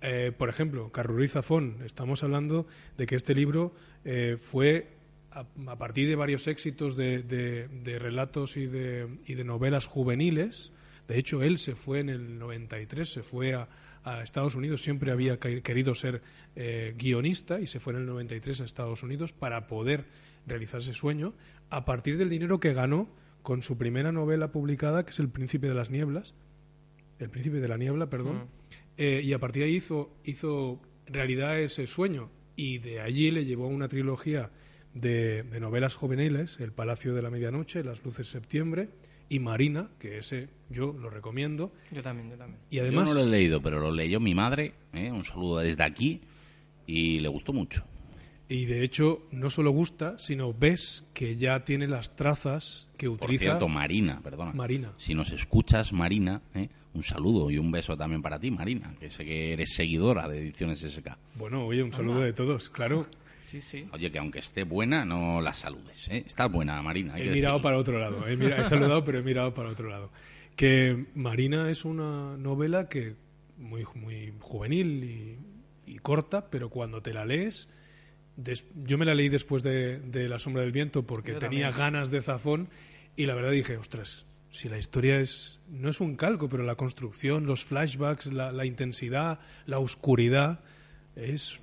Eh, por ejemplo, Carruri Zafón, estamos hablando de que este libro eh, fue a, a partir de varios éxitos de, de- de relatos y de, y de novelas juveniles. De hecho, él se fue en el 93, se fue a, a Estados Unidos, siempre había que- querido ser eh, guionista y se fue en el 93 a Estados Unidos para poder realizar ese sueño a partir del dinero que ganó con su primera novela publicada, que es El Príncipe de las Nieblas, El Príncipe de la Niebla, perdón, eh, y a partir de ahí hizo, hizo realidad ese sueño y de allí le llevó a una trilogía de, de novelas juveniles, El Palacio de la Medianoche, Las Luces de Septiembre y Marina, que ese yo lo recomiendo. Yo también, yo también. Y además, Yo no lo he leído, pero lo leyó mi madre, ¿eh? un saludo desde aquí, y le gustó mucho. y de hecho no solo gusta, sino ves que ya tiene las trazas que Por utiliza cierto, Marina, perdona. Marina. Si nos escuchas, Marina, ¿eh? un saludo y un beso también para ti, Marina, que sé que eres seguidora de Ediciones SK. Bueno, oye, un saludo de todos, claro. Sí, sí. Oye, que aunque esté buena, no la saludes. ¿eh? Está buena, Marina. hay He que mirado decirlo. para otro lado. He, saludado, pero he mirado para otro lado. Que Marina es una novela que muy, muy juvenil y, y corta, pero cuando te la lees, des- yo me la leí después de, de La sombra del viento porque Yo tenía también. ganas de Zafón y la verdad dije, ostras, si la historia es no es un calco, pero la construcción, los flashbacks, la, la intensidad, la oscuridad es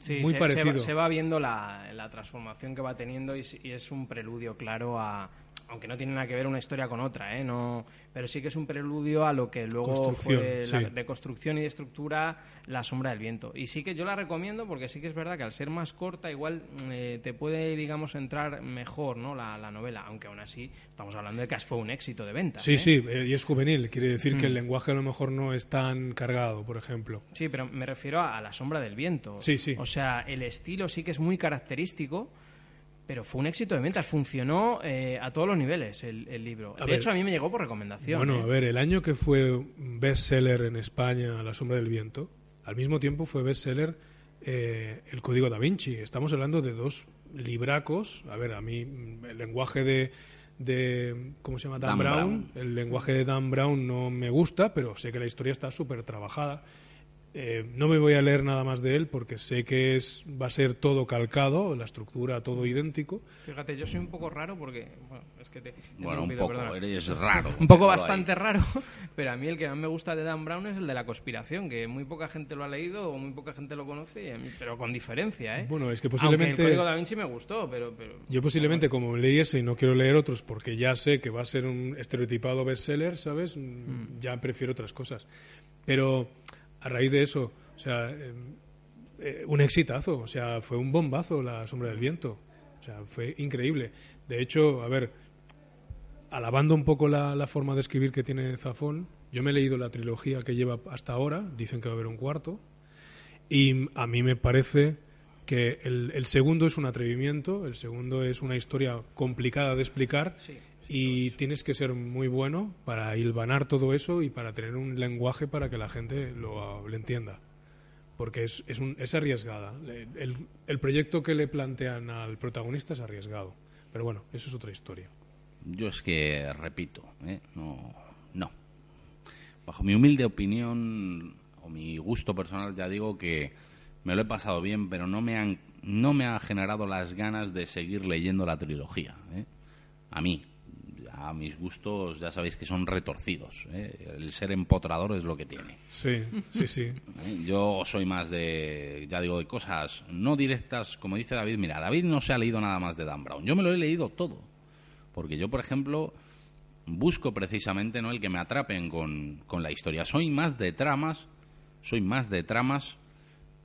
Sí, muy se, se parecido. va, se va viendo la, la transformación que va teniendo y es un preludio claro a... Aunque no tiene nada que ver una historia con otra, ¿eh? No, pero sí que es un preludio a lo que luego fue la- sí. de construcción y de estructura La sombra del viento. Y sí que yo la recomiendo porque sí que es verdad que al ser más corta igual mm, eh, te puede, digamos, entrar mejor ¿no? la, la novela. Aunque aún así estamos hablando de que fue un éxito de ventas. Sí, ¿eh? sí, eh, y es juvenil. Quiere decir Mm. que el lenguaje a lo mejor no es tan cargado, por ejemplo. Sí, pero me refiero a, a la sombra del viento. Sí, sí. O sea, el estilo sí que es muy característico, pero fue un éxito de ventas. Funcionó eh, a todos los niveles el, el libro. A de ver. hecho, a mí me llegó por recomendación. Bueno, ¿eh? a ver, el año que fue bestseller en España La sombra del viento, al mismo tiempo fue bestseller eh, El código da Vinci. Estamos hablando de dos libracos. A ver, a mí mm, el lenguaje de, de ¿cómo se llama? Dan, Dan Brown. Brown. El lenguaje de Dan Brown no me gusta, pero sé que la historia está súper trabajada. Eh, no me voy a leer nada más de él porque sé que es va a ser todo calcado, la estructura todo idéntico. Fíjate, yo soy un poco raro porque. Bueno, es que te. te he Bueno, un poco, perdona. eres raro. Un poco bastante ahí. raro, pero a mí el que más me gusta de Dan Brown es el de la conspiración, que muy poca gente lo ha leído o muy poca gente lo conoce, y a mí- pero con diferencia, ¿eh? Bueno, es que Aunque posiblemente el Código Da Vinci me gustó, pero... pero Yo posiblemente, como leí ese y no quiero leer otros porque ya sé que va a ser un estereotipado bestseller, ¿sabes? Mm, Ya prefiero otras cosas. Pero a raíz de eso, o sea, eh, eh, un exitazo, o sea, fue un bombazo La Sombra del Viento. O sea, fue increíble. De hecho, a ver, alabando un poco la, la forma de escribir que tiene Zafón, yo me he leído la trilogía que lleva hasta ahora, dicen que va a haber un cuarto, y a mí me parece que el, el segundo es un atrevimiento, el segundo es una historia complicada de explicar y tienes que ser muy bueno para hilvanar todo eso y para tener un lenguaje para que la gente lo, lo entienda. Porque es, es, un- es arriesgada. El, el proyecto que le plantean al protagonista es arriesgado. Pero bueno, eso es otra historia. Yo es que repito, ¿eh? no, no. Bajo mi humilde opinión o mi gusto personal, ya digo que me lo he pasado bien, pero no me han, no me ha generado las ganas de seguir leyendo la trilogía. ¿eh? A mí, a mis gustos, ya sabéis que son retorcidos. ¿eh? El ser empotrador es lo que tiene. Sí, sí, sí. ¿eh? Yo soy más de, ya digo, de cosas no directas, como dice David. Mira, David no se ha leído nada más de Dan Brown. Yo me lo he leído todo. Porque yo, por ejemplo, busco precisamente no el que me atrapen con, con la historia. Soy más de tramas, soy más de tramas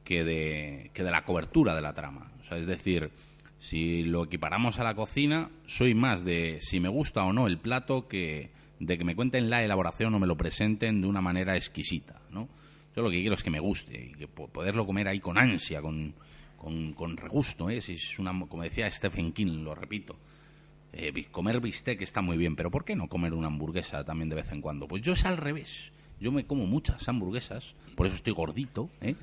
que de, que de la cobertura de la trama. O sea, es decir, Si lo equiparamos a la cocina, soy más de si me gusta o no el plato que de que me cuenten la elaboración o me lo presenten de una manera exquisita, ¿no? Yo lo que quiero es que me guste y que poderlo comer ahí con ansia, con, con, regusto, ¿eh? Si es una, como decía Stephen King, lo repito, eh, comer bistec está muy bien, pero ¿por qué no comer una hamburguesa también de vez en cuando? Pues yo es al revés. Yo me como muchas hamburguesas, por eso estoy gordito, ¿eh?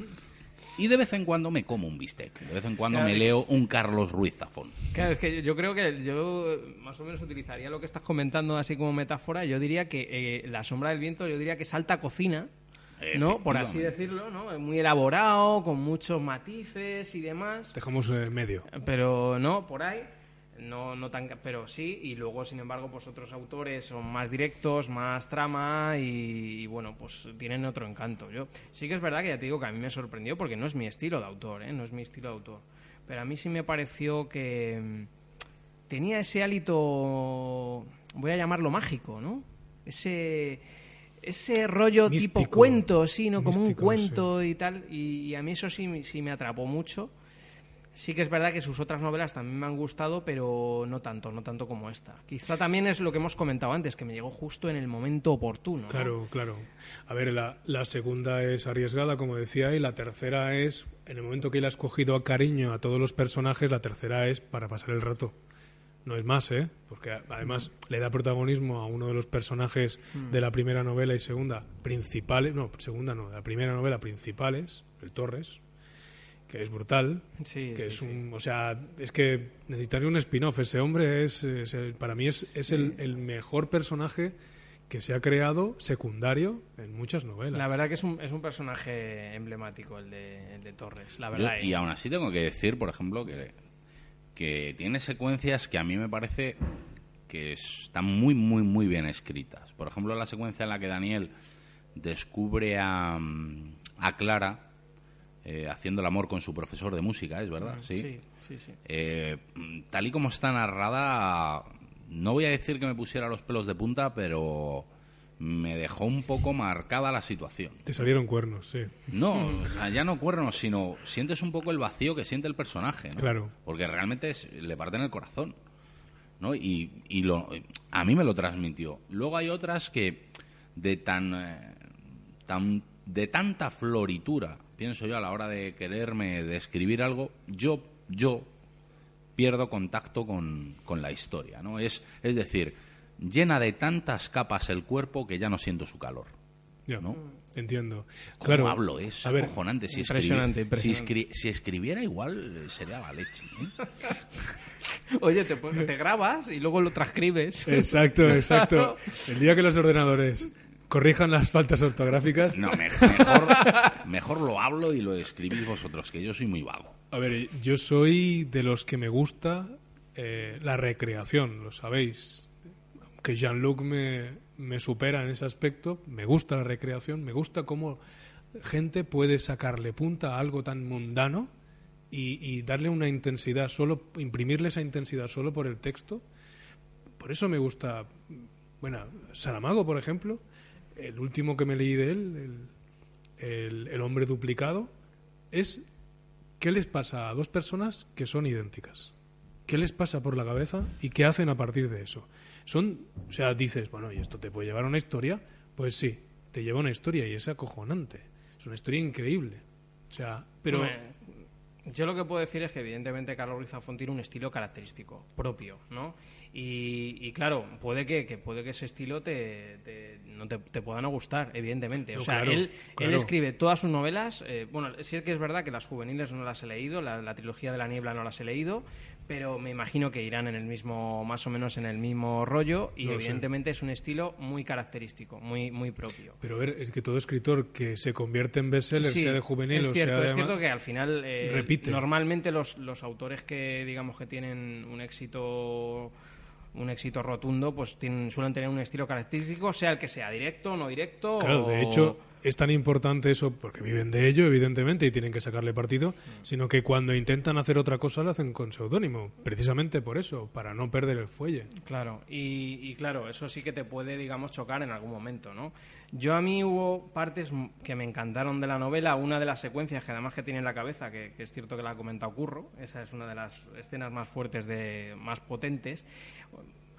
Y de vez en cuando me como un bistec. De vez en cuando me leo un Carlos Ruiz Zafón. Claro, es que yo creo que yo más o menos utilizaría lo que estás comentando así como metáfora. Yo diría que eh, la sombra del viento, yo diría que es alta cocina. ¿no? Por así decirlo, ¿no? Muy elaborado, con muchos matices y demás. Dejamos eh, medio. Pero no, por ahí no, no tan, pero sí, y luego, sin embargo, pues otros autores son más directos, más trama y, bueno, pues tienen otro encanto. Yo sí que es verdad que ya te digo que a mí me sorprendió porque no es mi estilo de autor, ¿eh? no es mi estilo de autor, pero a mí sí me pareció que mm, tenía ese hálito, voy a llamarlo mágico, ¿no? Ese ese rollo tipo cuento, sí, ¿no? Como un cuento y tal, y, y, a mí eso sí, sí me atrapó mucho Sí que es verdad que sus otras novelas también me han gustado, pero no tanto, no tanto como esta. Quizá también es lo que hemos comentado antes, que me llegó justo en el momento oportuno. Claro, claro. A ver, la, la, segunda es arriesgada, como decía, y la tercera es, en el momento que él ha escogido a cariño a todos los personajes, la tercera es para pasar el rato. No es más, ¿eh? Porque además le da protagonismo a uno de los personajes mm. de la primera novela y segunda principales, no, segunda no, la primera novela principales, el Torres, que es brutal, que es un, o sea, es que necesitaría un spin-off. Ese hombre es, para mí es, es el, el, mejor personaje que se ha creado secundario en muchas novelas. La verdad que es un, es un personaje emblemático el de, el de Torres, la verdad. y aún así tengo que decir, por ejemplo, que, que tiene secuencias que a mí me parece que están muy, muy, muy bien escritas. Por ejemplo, la secuencia en la que Daniel descubre a, a Clara eh, haciendo el amor con su profesor de música, ¿es verdad? Sí, sí, sí. Eh, tal y como está narrada, no voy a decir que me pusiera los pelos de punta, pero me dejó un poco marcada la situación. Te salieron cuernos, sí. No, ya no cuernos, sino sientes un poco el vacío que siente el personaje, ¿no? Claro. Porque realmente es, le parte en el corazón, ¿no? Y, y lo, a mí me lo transmitió. Luego hay otras que de tan, eh, tan de tanta floritura pienso yo, a la hora de quererme describir algo, yo, yo pierdo contacto con, la historia, ¿no? Es, es decir, llena de tantas capas el cuerpo que ya no siento su calor. ¿no? Entiendo. ¿Cómo claro. hablo? Es acojonante. Si, impresionante, Si, escribiera igual, sería la leche. ¿eh? Oye, te, te grabas y luego lo transcribes. Exacto, exacto. El día que los ordenadores corrijan las faltas ortográficas. No, mejor, mejor lo hablo y lo escribís vosotros, que yo soy muy vago. A ver, yo soy de los que me gusta eh, la recreación, lo sabéis. Que Jean-Luc me, me supera en ese aspecto, me gusta la recreación, me gusta cómo gente puede sacarle punta a algo tan mundano y, y, darle una intensidad solo, imprimirle esa intensidad solo por el texto. Por eso me gusta, bueno, Saramago, por ejemplo, el último que me leí de él, el, el, hombre duplicado, es qué les pasa a dos personas que son idénticas. ¿Qué les pasa por la cabeza y qué hacen a partir de eso? Son, o sea, dices, bueno, ¿y esto te puede llevar a una historia? Pues sí, te lleva a una historia y es acojonante. Es una historia increíble. O sea, pero... yo lo que puedo decir es que evidentemente Carlos Ruiz Zafón tiene un estilo característico propio, ¿no? Y, claro, puede que, puede que ese estilo te, no te, pueda no gustar, evidentemente. O sea, él, él, escribe todas sus novelas. Eh, bueno, sí es que es verdad que las juveniles no las he leído, la, trilogía de la niebla no las he leído, pero me imagino que irán en el mismo, más o menos en el mismo rollo. Y evidentemente es un estilo muy característico, muy, muy propio. Pero a ver, es que todo escritor que se convierte en bestseller, sea de juvenil es cierto, o sea Es cierto que al final, eh, repite. normalmente los, los autores que digamos que tienen un éxito un éxito rotundo, pues tienen, suelen tener un estilo característico, sea el que sea, directo, no directo. Claro, de hecho, es tan importante eso, porque viven de ello, evidentemente, y tienen que sacarle partido, sino que cuando intentan hacer otra cosa lo hacen con seudónimo, precisamente por eso, para no perder el fuelle. Claro, y, y, claro, eso sí que te puede, digamos, chocar en algún momento, ¿no? Yo a mí hubo partes que me encantaron de la novela, una de las secuencias que además que tiene en la cabeza, que, que es cierto que la ha comentado Curro, esa es una de las escenas más fuertes, de más potentes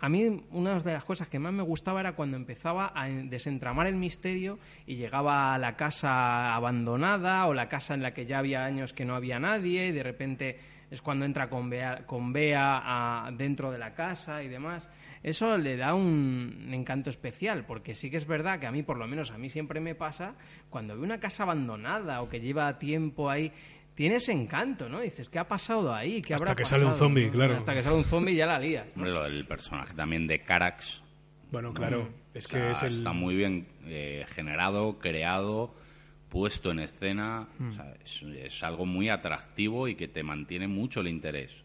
a mí una de las cosas que más me gustaba era cuando empezaba a desentramar el misterio y llegaba a la casa abandonada o la casa en la que ya había años que no había nadie y de repente es cuando entra con Bea, con Bea dentro de la casa y demás. Eso le da un encanto especial, porque sí que es verdad que a mí, por lo menos a mí siempre me pasa, cuando veo una casa abandonada o que lleva tiempo ahí, tiene ese encanto, ¿no? Dices, ¿qué ha pasado ahí? ¿Qué Hasta que sale un zombie, claro. Hasta que sale un zombie ya la lías. Hombre, lo del personaje también de Carax. Bueno, claro, es que es el... Está muy bien eh, generado, creado, puesto en escena. O sea, es, es, algo muy atractivo y que te mantiene mucho el interés.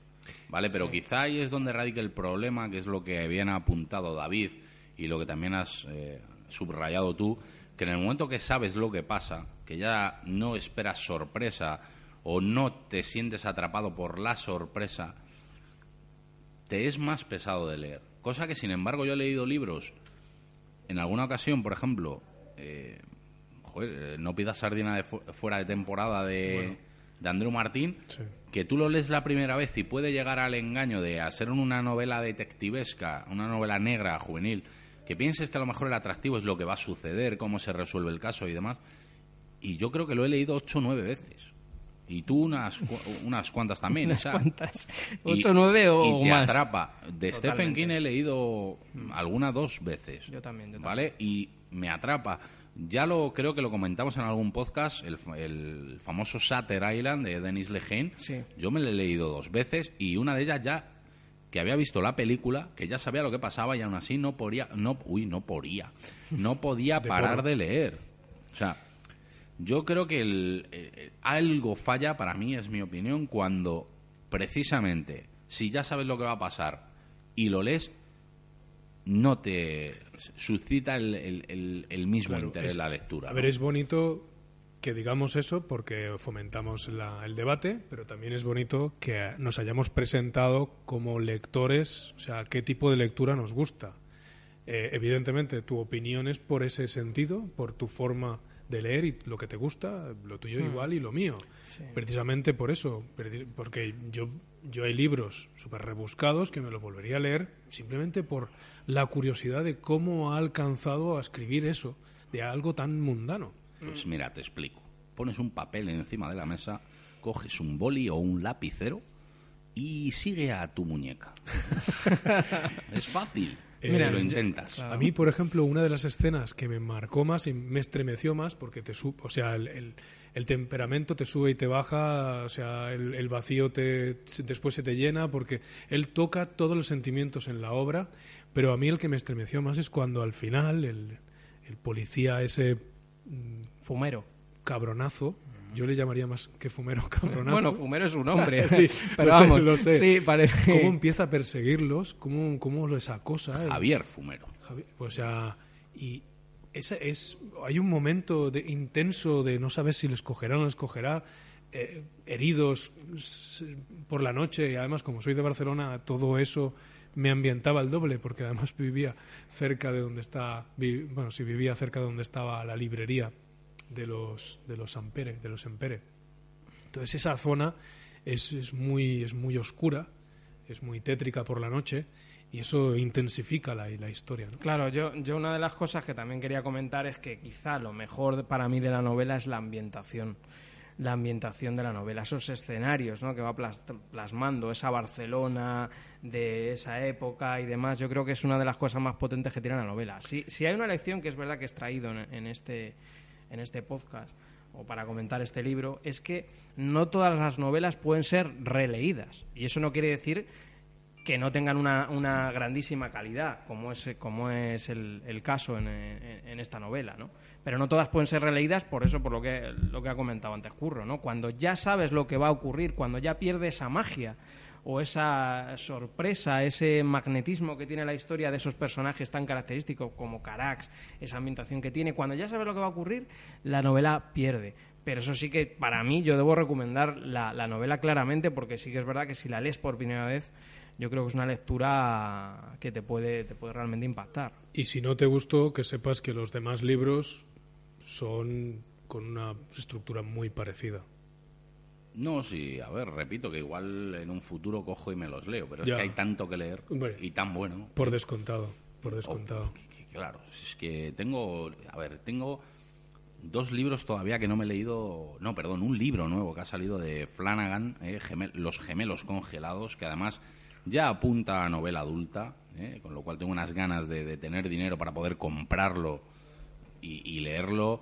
¿Vale? Pero quizá ahí es donde radica el problema, que es lo que habían apuntado David y lo que también has eh, subrayado tú, que en el momento que sabes lo que pasa, que ya no esperas sorpresa o no te sientes atrapado por la sorpresa, te es más pesado de leer. Cosa que, sin embargo, yo he leído libros, en alguna ocasión, por ejemplo, eh, joder, No pidas sardina de fuera de temporada de, de Andrew Martín, que tú lo lees la primera vez y puede llegar al engaño de hacer una novela detectivesca, una novela negra, juvenil, que pienses que a lo mejor el atractivo es lo que va a suceder, cómo se resuelve el caso y demás. Y yo creo que lo he leído ocho o nueve veces. Y tú unas, unas cuantas también. unas cuantas. ¿Ocho, nueve o y te más? atrapa. De Stephen King he leído alguna dos veces. Yo también, yo también. ¿Vale? Y me atrapa. Ya lo creo que lo comentamos en algún podcast, el, el famoso Shutter Island de Denis Lehane. Sí. Yo me lo he leído dos veces y una de ellas ya que había visto la película, que ya sabía lo que pasaba y aún así no podía, no, uy, no podía, no podía parar de leer. O sea, yo creo que el, eh, algo falla, para mí es mi opinión, cuando precisamente, si ya sabes lo que va a pasar y lo lees, no te suscita el, el- el- el mismo Claro, interés es- la lectura. A ¿no? ver, es bonito que digamos eso porque fomentamos la- el debate, pero también es bonito que nos hayamos presentado como lectores, o sea, qué tipo de lectura nos gusta. Eh, evidentemente, tu opinión es por ese sentido, por tu forma de leer y lo que te gusta, lo tuyo igual y lo mío. Precisamente por eso, porque yo, yo hay libros súper rebuscados que me los volvería a leer simplemente por la curiosidad de cómo ha alcanzado a escribir eso, de algo tan mundano. Pues mira, te explico. Pones un papel encima de la mesa, coges un boli o un lapicero y sigue a tu muñeca. es fácil. Eh, si Mira, lo intentas. A mí, por ejemplo, una de las escenas que me marcó más y me estremeció más, porque te sub, o sea, el, el- el temperamento te sube y te baja, o sea, el, el vacío te, después se te llena, porque él toca todos los sentimientos en la obra, pero a mí el que me estremeció más es cuando al final el, el policía ese mm, Fumero. cabronazo, yo le llamaría más que fumero cabronazo. Bueno, Fumero es un hombre. Sí, pero lo sé, vamos, lo sé. sí, parece... ¿Cómo empieza a perseguirlos? ¿Cómo, cómo los acosa? El- Javier Fumero. Javi- O sea, y esa es, hay un momento de, intenso de no saber si les cogerá o no les cogerá, eh, heridos por la noche, y además como soy de Barcelona, todo eso me ambientaba el doble, porque además vivía cerca de donde está, vi- bueno, si vivía cerca de donde estaba la librería de los, de los Ampere, de los Empere. Entonces esa zona es, es, muy, es muy oscura, es muy tétrica por la noche, y eso intensifica la, la historia. ¿no? Claro, yo, yo una de las cosas que también quería comentar es que quizá lo mejor para mí de la novela es la ambientación. La ambientación de la novela, esos escenarios ¿no? que va plas- plasmando, esa Barcelona de esa época y demás, yo creo que es una de las cosas más potentes que tiene la novela. Si, si hay una lección que es verdad que he extraído en, en este, en este podcast o para comentar este libro, es que no todas las novelas pueden ser releídas. Y eso no quiere decir que no tengan una, una grandísima calidad, como es, como es el, el caso en, en- en esta novela, ¿no? Pero no todas pueden ser releídas por eso, por lo que, lo que ha comentado antes Curro, ¿no? Cuando ya sabes lo que va a ocurrir, cuando ya pierde esa magia o esa sorpresa, ese magnetismo que tiene la historia de esos personajes tan característicos como Carax, esa ambientación que tiene, cuando ya sabes lo que va a ocurrir, la novela pierde. Pero eso sí que para mí yo debo recomendar la, la novela claramente porque sí que es verdad que si la lees por primera vez yo creo que es una lectura que te puede, te puede realmente impactar. Y si no te gustó, que sepas que los demás libros son con una estructura muy parecida. No, sí, a ver, repito que igual en un futuro cojo y me los leo, pero es que hay tanto que leer Hombre, y tan bueno. Por descontado, por descontado. Oh, que- que- claro, es que tengo, a ver, tengo dos libros todavía que no me he leído, no, perdón, un libro nuevo que ha salido de Flanagan, eh, Gemel- Los gemelos congelados, que además ya apunta a novela adulta, eh, con lo cual tengo unas ganas de, de tener dinero para poder comprarlo y, y leerlo.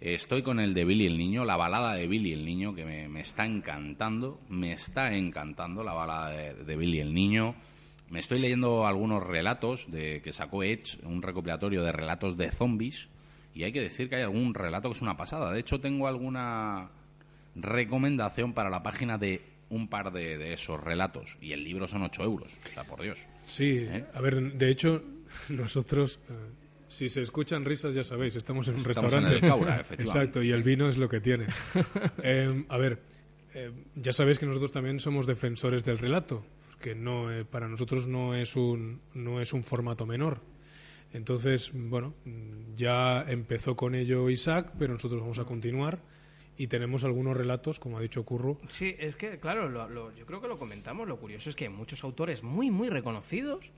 Estoy con el de Billy el Niño, la balada de Billy el Niño, que me, me está encantando, me está encantando la balada de, de Billy el Niño. Me estoy leyendo algunos relatos de que sacó Edge, un recopilatorio de relatos de zombies, y hay que decir que hay algún relato que es una pasada. De hecho, tengo alguna recomendación para la página de un par de, de esos relatos, y el libro son 8 euros, o sea, por Dios. Sí, ¿Eh? a ver, de hecho, nosotros, eh, si se escuchan risas, ya sabéis, estamos en un Estamos en restaurante. el Caura, efectivamente. Exacto, y el vino es lo que tiene. Eh, a ver, eh, ya sabéis que nosotros también somos defensores del relato, porque no, eh, para nosotros no es, un, no es un formato menor. Entonces, bueno, ya empezó con ello Isaac, pero nosotros vamos a continuar y tenemos algunos relatos, como ha dicho Curro, Sí, es que, claro, lo- lo- yo creo que lo comentamos. Lo curioso es que hay muchos autores muy, muy reconocidos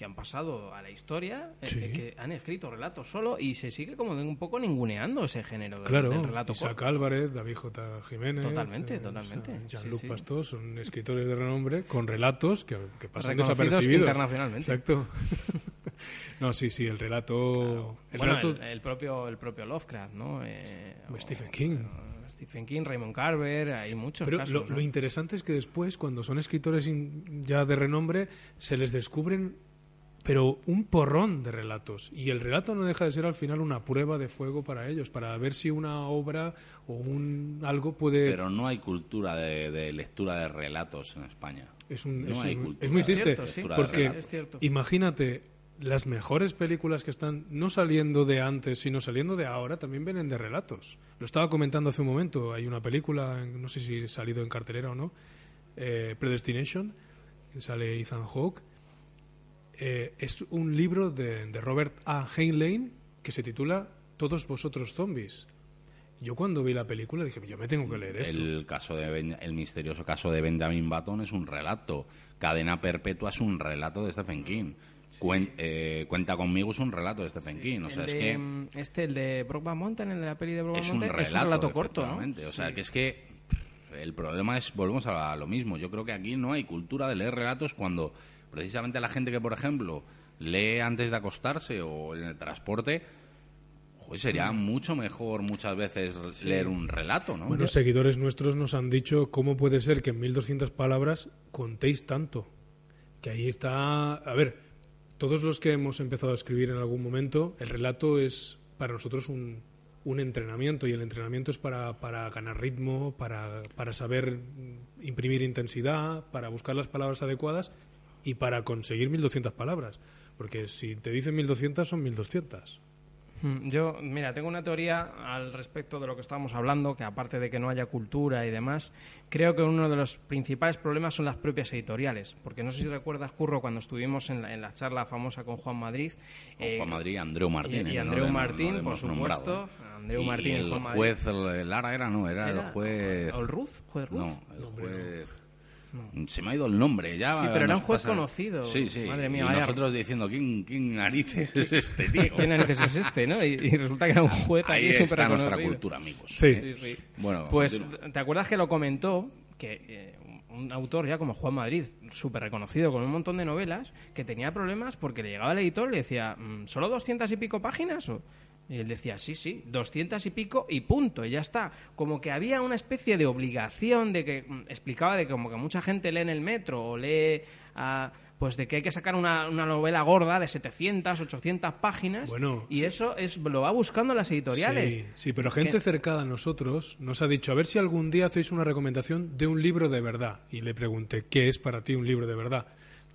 que han pasado a la historia, eh, que han escrito relatos solo y se sigue como de un poco ninguneando ese género del, Claro, del relato Isaac corto. Álvarez, David J. Jiménez. Totalmente, eh, totalmente. o sea, Sí, Jean-Luc sí. Pastor son escritores de renombre con relatos que, que pasan desapercibidos. internacionalmente. Exacto. no, sí, sí, el relato. El Bueno, relato el, el propio, el propio Lovecraft, ¿no? Eh, o- Stephen King. Stephen King, Raymond Carver, hay muchos Pero casos. lo, ¿no? lo interesante es que después, cuando son escritores in- ya de renombre, se les descubren, pero un porrón de relatos. Y el relato no deja de ser al final una prueba de fuego para ellos, para ver si una obra o un algo puede. Pero no hay cultura de, de lectura de relatos en España. Es, un- No es, hay un- cultura. es muy Es triste, cierto, sí. porque imagínate, las mejores películas que están no saliendo de antes, sino saliendo de ahora, también vienen de relatos. Lo estaba comentando hace un momento, hay una película, no sé si ha salido en cartelera o no, eh, Predestination, que sale Ethan Hawke. Eh, es un libro de, de Robert A. Heinlein que se titula Todos vosotros zombies. Yo cuando vi la película dije, yo me tengo que leer esto. El, caso de Ben- el misterioso caso de Benjamin Button es un relato. Cadena Perpetua es un relato de Stephen King. Cuen- eh, Cuenta conmigo es un relato de Stephen King. O El sea, es de, que Este, el de Brokeback Mountain, el de la peli de un Mountain, relato, es un relato corto, ¿no? O sea, que es que el problema es, volvemos a lo mismo. Yo creo que aquí no hay cultura de leer relatos cuando precisamente la gente que, por ejemplo, lee antes de acostarse o en el transporte, joder, sería mucho mejor muchas veces leer un relato, ¿no? Bueno, seguidores nuestros nos han dicho cómo puede ser que en 1200 palabras contéis tanto. Que ahí está. A ver, todos los que hemos empezado a escribir en algún momento, el relato es para nosotros un, un entrenamiento y el entrenamiento es para, para ganar ritmo, para, para saber mm, imprimir intensidad, para buscar las palabras adecuadas y para conseguir 1200 palabras. Porque si te dicen 1200, son 1200. Mm, Yo, mira, tengo una teoría al respecto de lo que estábamos hablando, que aparte de que no haya cultura y demás, creo que uno de los principales problemas son las propias editoriales. Porque no sé si recuerdas, Curro, cuando estuvimos en la, en la charla famosa con Juan Madrid. Con eh, Juan Madrid y Andreu Martín. y- y eh, Andreu no Martín, por nombrado, supuesto. Andreu Y Martín y el Juan Madrid. juez el- Lara era, no, era, ¿Era el juez... ¿Olruz? ¿Juez Ruz? No, el juez... Se me ha ido el nombre ya. Sí, pero era un juez pasa- conocido. Sí, sí. Madre mía, y vaya- nosotros diciendo, ¿quién, quién narices es este tío? ¿Quién narices es este, no? Y, y resulta que era un juez Ahí súper está nuestra cultura, amigos. Sí. Sí, sí. Bueno, Pues, continúa. ¿te acuerdas que lo comentó? Que eh, un autor ya como Juan Madrid, súper reconocido, con un montón de novelas, que tenía problemas porque le llegaba el editor y le decía, "Mm, ¿solo doscientas y pico páginas? O, Y él decía, sí, sí, 200 y pico y punto, y ya está. Como que había una especie de obligación de que mm, explicaba de que como que mucha gente lee en el metro o lee ah, pues de que hay que sacar una, una novela gorda de 700, 800 páginas Bueno, y eso es lo va buscando las editoriales. Sí, sí, pero gente Que- cercana a nosotros nos ha dicho, a ver si algún día hacéis una recomendación de un libro de verdad. Y le pregunté, ¿qué es para ti un libro de verdad?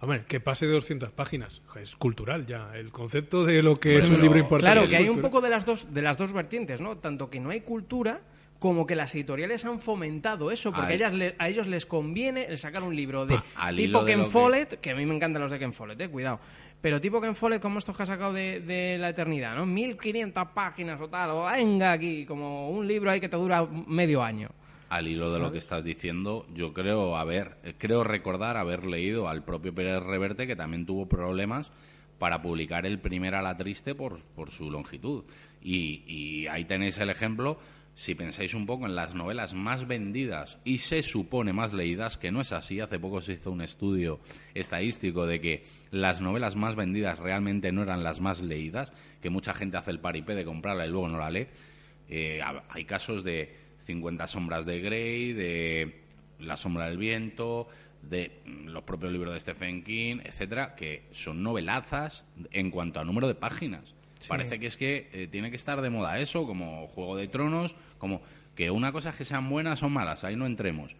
Hombre, que pase de 200 páginas. Es cultural ya. El concepto de lo que es un libro importante. Claro, es que hay un poco de las dos de las dos vertientes, ¿no? Tanto que no hay cultura como que las editoriales han fomentado eso, porque a, ellas le- a ellos les conviene el sacar un libro de tipo de Ken que- Follett, que... a mí me encantan los de Ken Follett, eh, cuidado. Pero tipo Ken Follett, como estos que ha sacado de, de la eternidad, ¿no? 1500 páginas o tal, o venga aquí, como un libro ahí que te dura medio año. Al hilo de lo que estás diciendo, yo creo haber, creo recordar haber leído al propio Pérez Reverte que también tuvo problemas para publicar el primer a la triste por, su longitud. Y, ahí tenéis el ejemplo, si pensáis un poco en las novelas más vendidas y se supone más leídas, que no es así, hace poco se hizo un estudio estadístico de que las novelas más vendidas realmente no eran las más leídas, que mucha gente hace el paripé de comprarla y luego no la lee. Eh, ha- hay casos de 50 sombras de Grey, de La sombra del viento, de mm, los propios libros de Stephen King, etcétera, que son novelazas en cuanto a número de páginas. Parece que es que eh, tiene que estar de moda eso, como Juego de Tronos, como que una cosa es que sean buenas o malas, ahí no entremos.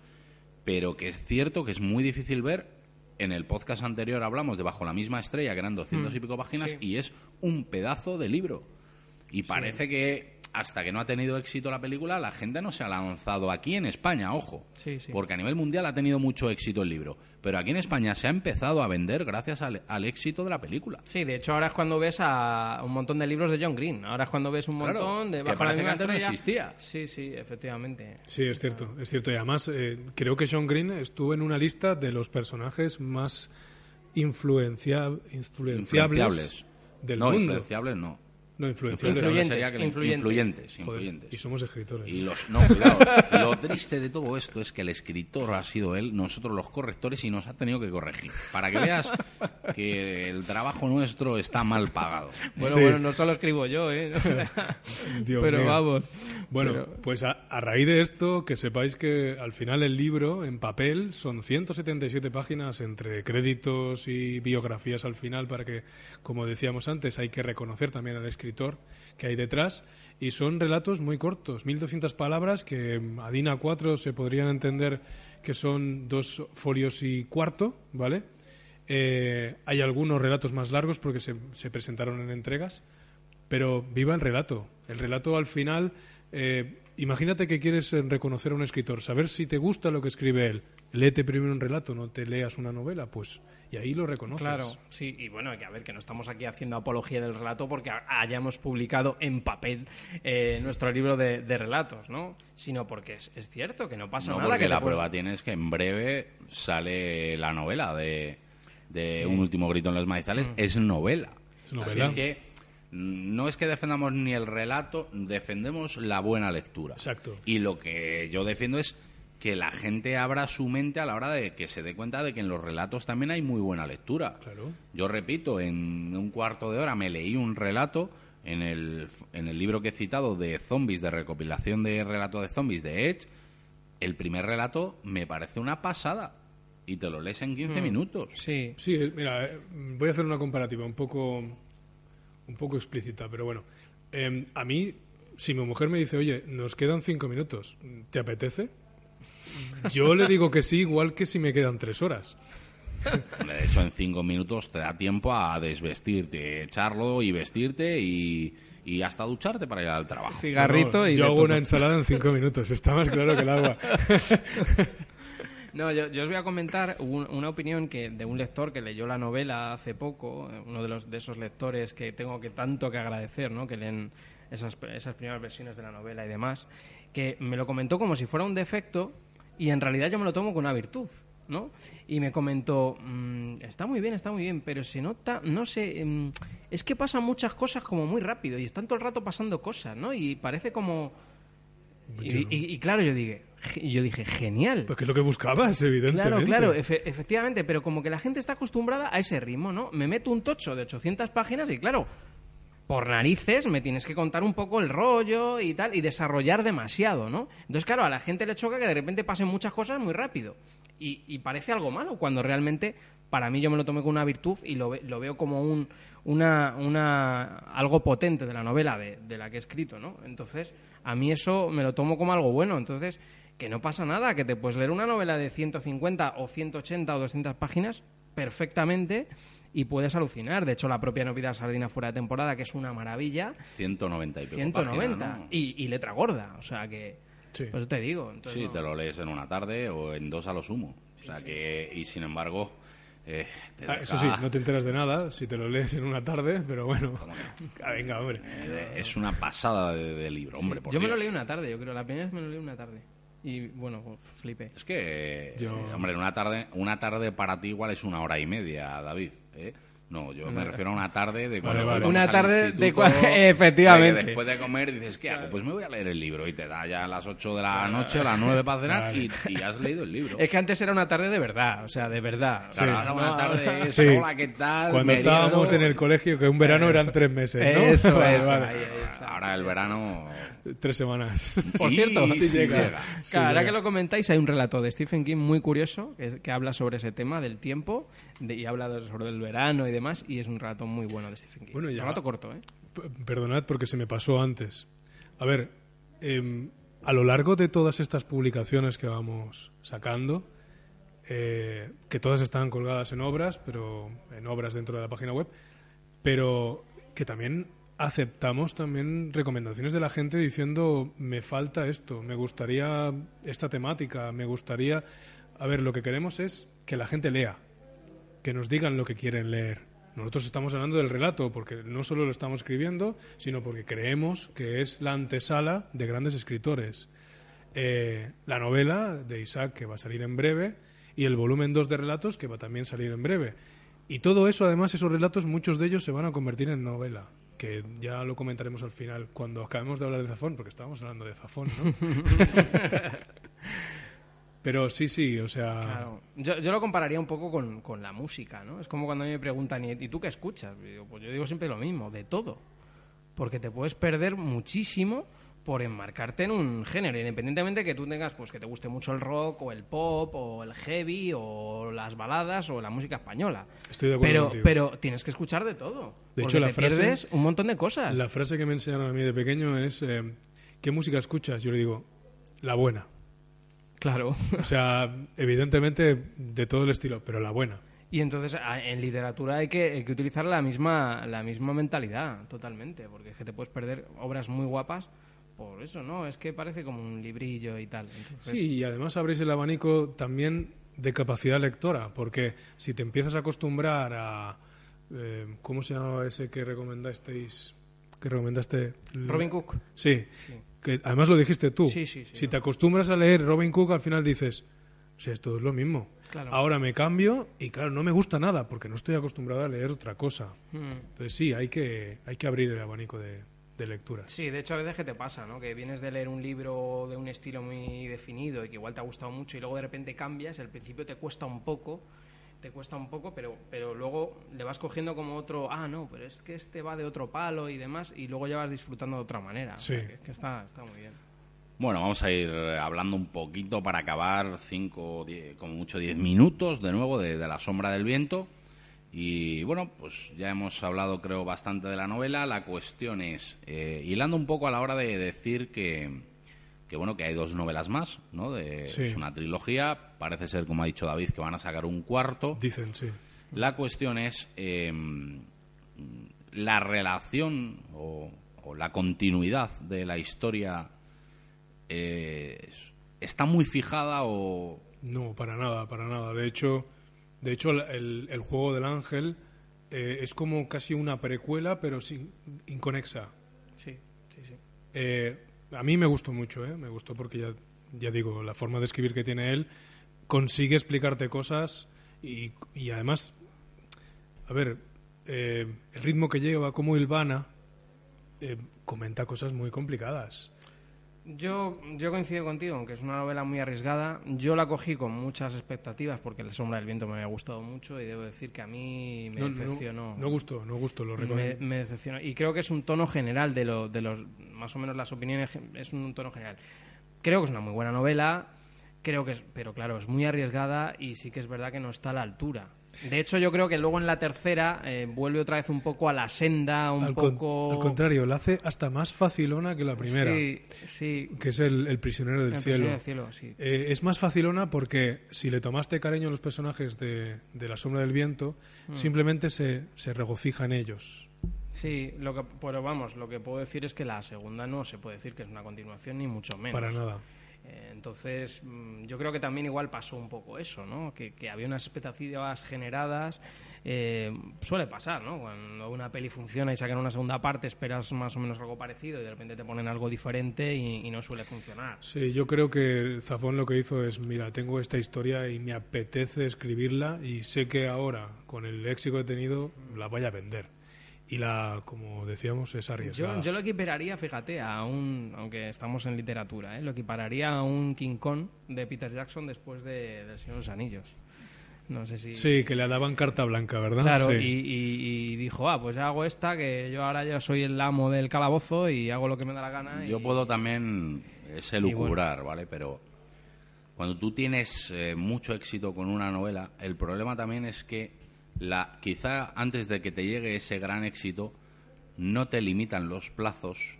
Pero que es cierto que es muy difícil ver. En el podcast anterior hablamos de Bajo la misma estrella, que eran 200 y pico páginas, sí. y es un pedazo de libro. Y parece que hasta que no ha tenido éxito la película, la gente no se ha lanzado aquí en España, ojo. Sí, sí. Porque a nivel mundial ha tenido mucho éxito el libro. Pero aquí en España se ha empezado a vender gracias al, al éxito de la película. Sí, de hecho ahora es cuando ves a un montón de libros de John Green. Ahora es cuando ves un Claro, montón de que Bajo la parece que antes no existía. Sí, sí, efectivamente. Sí, es cierto, es cierto. Y además, eh, creo que John Green estuvo en una lista de los personajes más influencia- influenciables, Influenciables. del no, mundo. influenciables no. No, Influyentes, sería que influyentes. influyentes. Joder, influyentes. y somos escritores. Y los, no, cuidado. Lo triste de todo esto es que el escritor ha sido él, nosotros los correctores, y nos ha tenido que corregir. Para que veas que el trabajo nuestro está mal pagado. Bueno, Sí. bueno, no solo escribo yo, ¿eh? Dios pero mío. vamos. Bueno, pero- pues a, a raíz de esto, que sepáis que al final el libro en papel son 177 páginas entre créditos y biografías al final para que, como decíamos antes, hay que reconocer también al escritor que hay detrás y son relatos muy cortos, 1200 palabras que mm, a DIN A4 se podrían entender que son dos folios y cuarto, ¿vale? Eh, hay algunos relatos más largos porque se, se presentaron en entregas, pero viva el relato. El relato al final, eh, imagínate que quieres eh, reconocer a un escritor, saber si te gusta lo que escribe él. Léete primero un relato, no te leas una novela, pues, y ahí lo reconoces. Claro, sí, y bueno, que a ver, que no estamos aquí haciendo apología del relato porque ha- hayamos publicado en papel eh, nuestro libro de, de relatos, ¿no? Sino porque es, es cierto que no pasa No, nada. porque que la prueba tiene es que en breve sale la novela de, de Un último grito en los maizales. Es novela. Es novela. Así es que mm, no es que defendamos ni el relato, defendemos la buena lectura. Exacto. Y lo que yo defiendo es que la gente abra su mente a la hora de que se dé cuenta de que en los relatos también hay muy buena lectura. Claro. Yo repito, en un cuarto de hora me leí un relato en el, en el libro que he citado de zombies, de recopilación de relato de zombies de Edge. El primer relato me parece una pasada y te lo lees en 15 minutos. Sí, Sí, eh, mira, eh, voy a hacer una comparativa un poco, un poco explícita, pero bueno. Eh, a mí, si mi mujer me dice, oye, nos quedan cinco minutos, ¿te apetece? Yo le digo que sí, igual que si me quedan tres horas. De hecho, en 5 minutos te da tiempo a desvestirte, echarlo y vestirte y, y hasta ducharte para ir al trabajo. cigarrito No, y. yo hago todo. una ensalada en cinco minutos, está más claro que el agua. No, yo, yo os voy a comentar un- una opinión que de un lector que leyó la novela hace poco, uno de los de esos lectores que tengo que tanto que agradecer, ¿no? Que leen esas, esas primeras versiones de la novela y demás, que me lo comentó como si fuera un defecto y en realidad yo me lo tomo con una virtud, ¿no? Y me comentó, mm, está muy bien, está muy bien, pero se nota, no sé, mm, es que pasan muchas cosas como muy rápido y están todo el rato pasando cosas, ¿no? Y parece como... Y, no. y- y claro, yo dije, yo dije, genial. Pues que es lo que buscabas, evidentemente. Claro, claro, efe- efectivamente, pero como que la gente está acostumbrada a ese ritmo, ¿no? Me meto un tocho de 800 páginas y claro, por narices me tienes que contar un poco el rollo y tal, y desarrollar demasiado, ¿no? Entonces, claro, a la gente le choca que de repente pasen muchas cosas muy rápido. Y, parece algo malo, cuando realmente para mí yo me lo tomé como una virtud y lo, lo veo como un, una, una, algo potente de la novela de, de la que he escrito, ¿no? Entonces, a mí eso me lo tomo como algo bueno. Entonces, que no pasa nada, que te puedes leer una novela de 150 o 180 o 200 páginas perfectamente y puedes alucinar. De hecho, la propia novela Sardina fuera de temporada, que es una maravilla, 190 y pico 190 páginas, ¿no? y, y letra gorda. O sea que, Sí. pues te digo. Entonces, Sí, no- te lo lees en una tarde o en dos a lo sumo. O sea que, y sin embargo, eh, te Ah, Eso sí, no te enteras de nada si te lo lees en una tarde, pero bueno. Ah, venga, hombre. eh, es una pasada de, de libro, hombre. por yo me lo leí una tarde, yo creo. La primera vez me lo leí una tarde. Y bueno, pues, flipé. Es que, Yo- hombre, una tarde, una tarde para ti igual es una hora y media, David. ¿eh? No, yo me refiero a una tarde de cuando vale. Una tarde de efectivamente. de después de comer dices, ¿qué hago? Pues me voy a leer el libro y te da ya a las 8 de la noche, a las 9 para cenar y, y has leído el libro. Es que antes era una tarde de verdad, o sea, de verdad. Claro, Sí. ahora una No, tarde es, Sí. hola, ¿qué tal? Cuando estábamos liedo". en el colegio, que un verano eran tres meses, ¿no? Eso, Vale, eso, vale. ahí, ahí está. Ahora el verano... Tres semanas. Por Sí, cierto, sí sí llega. llega. Claro, Sí, ahora llega. que lo comentáis, hay un relato de Stephen King muy curioso que, que habla sobre ese tema del tiempo de- y habla sobre el verano y demás, y es un relato muy bueno de Stephen King. Bueno, ya- Un relato corto, ¿eh? Perdonad porque se me pasó antes. A ver, em, a lo largo de todas estas publicaciones que vamos sacando, eh, que todas están colgadas en obras, pero en obras dentro de la página web, pero que también aceptamos también recomendaciones de la gente diciendo me falta esto, me gustaría esta temática, me gustaría... A ver, lo que queremos es que la gente lea, que nos digan lo que quieren leer. Nosotros estamos hablando del relato porque no solo lo estamos escribiendo, sino porque creemos que es la antesala de grandes escritores. Eh, la novela de Isaac, que va a salir en breve, y el volumen 2 de relatos, que va a también salir en breve. Y todo eso, además, esos relatos, muchos de ellos se van a convertir en novela, que ya lo comentaremos al final, cuando acabemos de hablar de Zafón, porque estábamos hablando de Zafón, ¿no? Pero sí, sí, o sea... Claro. Yo, yo lo compararía un poco con, con la música, ¿no? Es como cuando a mí me preguntan, ¿y, tú qué escuchas? Pues yo digo siempre lo mismo, de todo. Porque te puedes perder muchísimo por enmarcarte en un género, independientemente que tú tengas, pues que te guste mucho el rock, o el pop, o el heavy, o las baladas, o la música española. Estoy de acuerdo pero, contigo. pero tienes que escuchar de todo. De hecho, la te frase- pierdes un montón de cosas. La frase que me enseñaron a mí de pequeño es, eh, ¿qué música escuchas? Yo le digo, la buena. Claro. O sea, evidentemente de todo el estilo, pero la buena. Y entonces en literatura hay que, hay que utilizar la misma, la misma mentalidad, totalmente, porque es que te puedes perder obras muy guapas por eso, ¿no? Es que parece como un librillo y tal. Entonces, Sí, y además abrís el abanico también de capacidad lectora, porque si te empiezas a acostumbrar a... eh, ¿Cómo se llamaba ese que recomendasteis? Que recomendaste... Robin Cook. Sí, que además lo dijiste tú. Sí, sí, sí, si no. te acostumbras a leer Robin Cook, al final dices, o sea, esto es lo mismo. Claro. Ahora me cambio y claro, no me gusta nada porque no estoy acostumbrado a leer otra cosa. Mm. Entonces sí, hay que, hay que abrir el abanico de, de lecturas. Sí, de hecho a veces que te pasa, ¿no? Que vienes de leer un libro de un estilo muy definido y que igual te ha gustado mucho y luego de repente cambias, al principio te cuesta un poco, te cuesta un poco, pero, pero luego le vas cogiendo como otro, ah, no, pero es que este va de otro palo y demás, y luego ya vas disfrutando de otra manera. O sea, Sí. que, es que está, está muy bien. Bueno, vamos a ir hablando un poquito para acabar, cinco, die- como mucho diez minutos de nuevo de, de La sombra del viento. Y bueno, pues ya hemos hablado creo bastante de la novela. La cuestión es, eh, hilando un poco a la hora de decir que, que bueno, que hay dos novelas más, ¿no? De, Sí. Es una trilogía, parece ser, como ha dicho David, que van a sacar un cuarto. Dicen, sí. La cuestión es eh, la relación o, o la continuidad de la historia eh, está muy fijada o No, para nada, para nada. De hecho, de hecho el, el juego del ángel eh, es como casi una precuela, pero sin, inconexa. Sí, sí, sí. Eh, a mí me gustó mucho, ¿eh? me gustó porque ya, ya digo, la forma de escribir que tiene él consigue explicarte cosas y, y además, a ver, eh, el ritmo que lleva, como Ilvana, eh, comenta cosas muy complicadas. Yo, yo coincido contigo, aunque es una novela muy arriesgada. Yo la cogí con muchas expectativas porque La sombra del viento me había gustado mucho y debo decir que a mí me decepcionó. No, gustó, no gustó, lo recuerdo. Me, decepcionó. Y creo que es un tono general de, lo, de los, más o menos las opiniones, es un tono general. Creo que es una muy buena novela, creo que es, pero claro, es muy arriesgada y sí que es verdad que no está a la altura. De hecho, yo creo que luego en la tercera eh, vuelve otra vez un poco a la senda, un poco... al contrario, la hace hasta más facilona que la primera. Sí, sí. Que es el, prisionero del el cielo. Prisionero del cielo sí. Eh, es más facilona porque si le tomaste cariño a los personajes de, La sombra del viento, mm. simplemente se, se regocija en ellos. Sí, lo que, pero vamos, lo que puedo decir es que la segunda no se puede decir que es una continuación, ni mucho menos. Para nada. Entonces, mm, yo creo que también igual pasó un poco eso, ¿no? Que, había unas expectativas generadas. Eh, suele pasar, ¿no? Cuando una peli funciona y sacan una segunda parte, esperas más o menos algo parecido y de repente te ponen algo diferente y, no suele funcionar. Sí, yo creo que Zafón lo que hizo es, mira, tengo esta historia y me apetece escribirla y sé que ahora, con el éxito que he tenido, la voy a vender y la, como decíamos, es arriesgada. Yo, yo lo equipararía, fíjate, a un, aunque estamos en literatura, ¿eh? lo equipararía a un King Kong de Peter Jackson después de, de Señor de los Anillos. No sé si... Sí, que le daban carta blanca, ¿verdad? Claro, y, y, dijo, ah, pues ya hago esta, que yo ahora ya soy el amo del calabozo y hago lo que me da la gana. Yo puedo también ese lucubrar, ¿vale? Pero cuando tú tienes eh, mucho éxito con una novela, el problema también es que la, quizá antes de que te llegue ese gran éxito, no te limitan los plazos